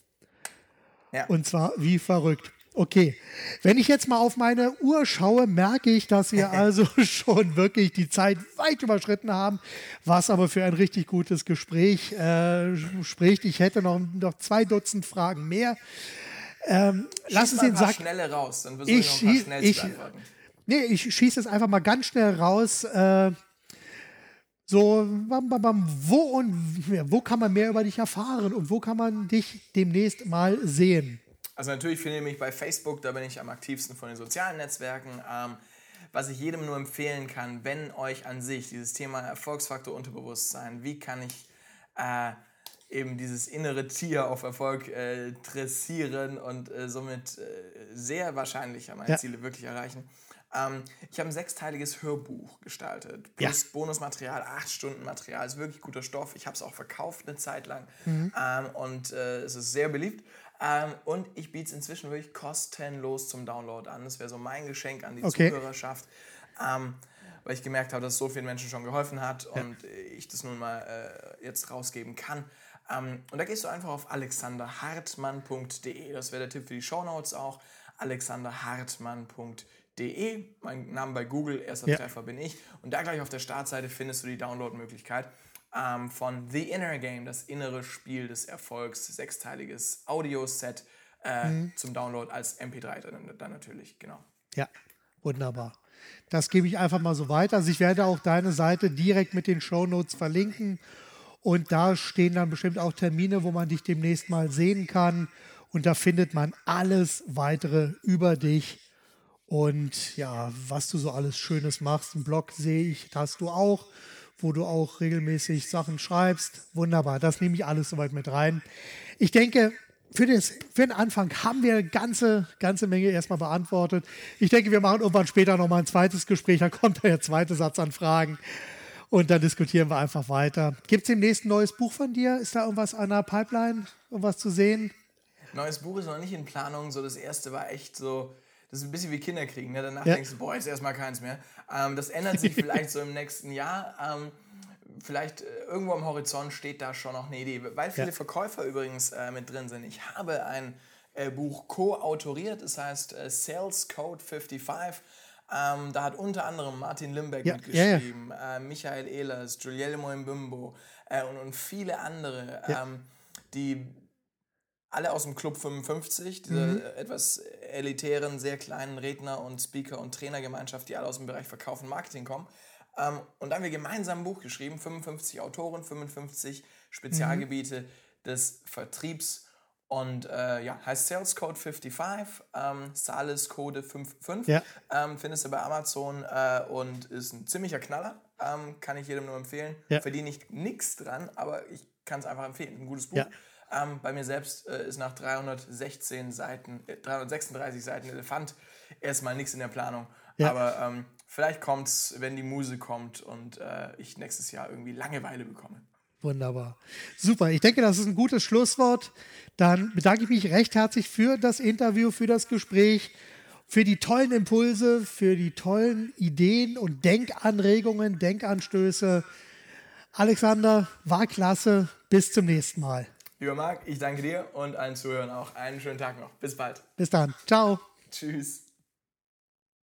Ja. Und zwar wie verrückt. Okay, wenn ich jetzt mal auf meine Uhr schaue, merke ich, dass wir also schon wirklich die Zeit weit überschritten haben, was aber für ein richtig gutes Gespräch äh, spricht. Ich hätte noch, noch zwei Dutzend Fragen mehr. Ähm, lass uns den Sack. schnelle raus, dann ich, Ich ich-. Nee, ich schieße es einfach mal ganz schnell raus. Äh, so, bam, bam, bam, wo und wo kann man mehr über dich erfahren und wo kann man dich demnächst mal sehen? Also natürlich finde ich mich bei Facebook, da bin ich am aktivsten von den sozialen Netzwerken. Ähm, was ich jedem nur empfehlen kann, wenn euch an sich dieses Thema Erfolgsfaktor Unterbewusstsein, wie kann ich äh, eben dieses innere Tier auf Erfolg äh, dressieren und äh, somit äh, sehr wahrscheinlich meine Ja. Ziele wirklich erreichen. Ähm, ich habe ein sechsteiliges Hörbuch gestaltet, plus Bonusmaterial, acht Stunden Material, ist wirklich guter Stoff. Ich habe es auch verkauft eine Zeit lang Mhm. ähm, und äh, es ist sehr beliebt. Ähm, und ich biete es inzwischen wirklich kostenlos zum Download an. Das wäre so mein Geschenk an die Okay. Zuhörerschaft, ähm, weil ich gemerkt habe, dass es so vielen Menschen schon geholfen hat und ich das nun mal äh, jetzt rausgeben kann. Ähm, und da gehst du einfach auf alexanderhartmann.de. Das wäre der Tipp für die Shownotes auch. alexanderhartmann.de. Mein Name bei Google, erster Ja. Treffer bin ich. Und da gleich auf der Startseite findest du die Downloadmöglichkeit ähm, von The Inner Game, das innere Spiel des Erfolgs, sechsteiliges Audioset äh, zum Download als MP3 dann, dann natürlich, genau. Ja, wunderbar. Das gebe ich einfach mal so weiter. Also ich werde auch deine Seite direkt mit den Shownotes verlinken. Und da stehen dann bestimmt auch Termine, wo man dich demnächst mal sehen kann. Und da findet man alles weitere über dich. Und ja, was du so alles Schönes machst. Einen Blog sehe ich, hast du auch, wo du auch regelmäßig Sachen schreibst. Wunderbar, das nehme ich alles soweit mit rein. Ich denke, für, das, für den Anfang haben wir eine ganze, ganze Menge erstmal beantwortet. Ich denke, wir machen irgendwann später nochmal ein zweites Gespräch, da kommt der zweite Satz an Fragen und dann diskutieren wir einfach weiter. Gibt es demnächst ein neues Buch von dir? Ist da irgendwas an der Pipeline, irgendwas zu sehen? Neues Buch ist noch nicht in Planung, so das erste war echt so, das ist ein bisschen wie Kinder kriegen, ne? danach ja. denkst du, boah, jetzt erstmal keins mehr. Ähm, das ändert sich vielleicht so im nächsten Jahr. Ähm, vielleicht äh, irgendwo am Horizont steht da schon noch eine Idee, weil viele ja. Verkäufer übrigens äh, mit drin sind. Ich habe ein äh, Buch co-autoriert, das heißt äh, Sales Code 55. Ähm, da hat unter anderem Martin Limbeck ja, mitgeschrieben, ja, äh, Michael Ehlers, Giulielmo Mbimbo äh, und, und, viele andere, ähm, die alle aus dem Club 55, dieser mhm. etwas elitären, sehr kleinen Redner- und Speaker- und Trainergemeinschaft, die alle aus dem Bereich Verkauf und Marketing kommen. Ähm, und da haben wir gemeinsam ein Buch geschrieben, 55 Autoren, 55 Spezialgebiete mhm. des Vertriebs und äh, ja, heißt Sales Code 55, ähm, Sales Code 55. Ja. Ähm, findest du bei Amazon äh, und ist ein ziemlicher Knaller. Ähm, kann ich jedem nur empfehlen. Ja. Verdiene ich nichts dran, aber ich kann es einfach empfehlen. Ein gutes Buch. Ja. Ähm, bei mir selbst äh, ist nach 316 Seiten, äh, 336 Seiten Elefant erstmal nichts in der Planung. Ja. Aber ähm, vielleicht kommt es, wenn die Muse kommt und äh, ich nächstes Jahr irgendwie Langeweile bekomme. Wunderbar. Super. Ich denke, das ist ein gutes Schlusswort. Dann bedanke ich mich recht herzlich für das Interview, für das Gespräch, für die tollen Impulse, für die tollen Ideen und Denkanregungen, Denkanstöße. Alexander, war klasse. Bis zum nächsten Mal. Lieber Marc, ich danke dir und allen Zuhörern auch einen schönen Tag noch. Bis bald. Bis dann. Ciao. Tschüss.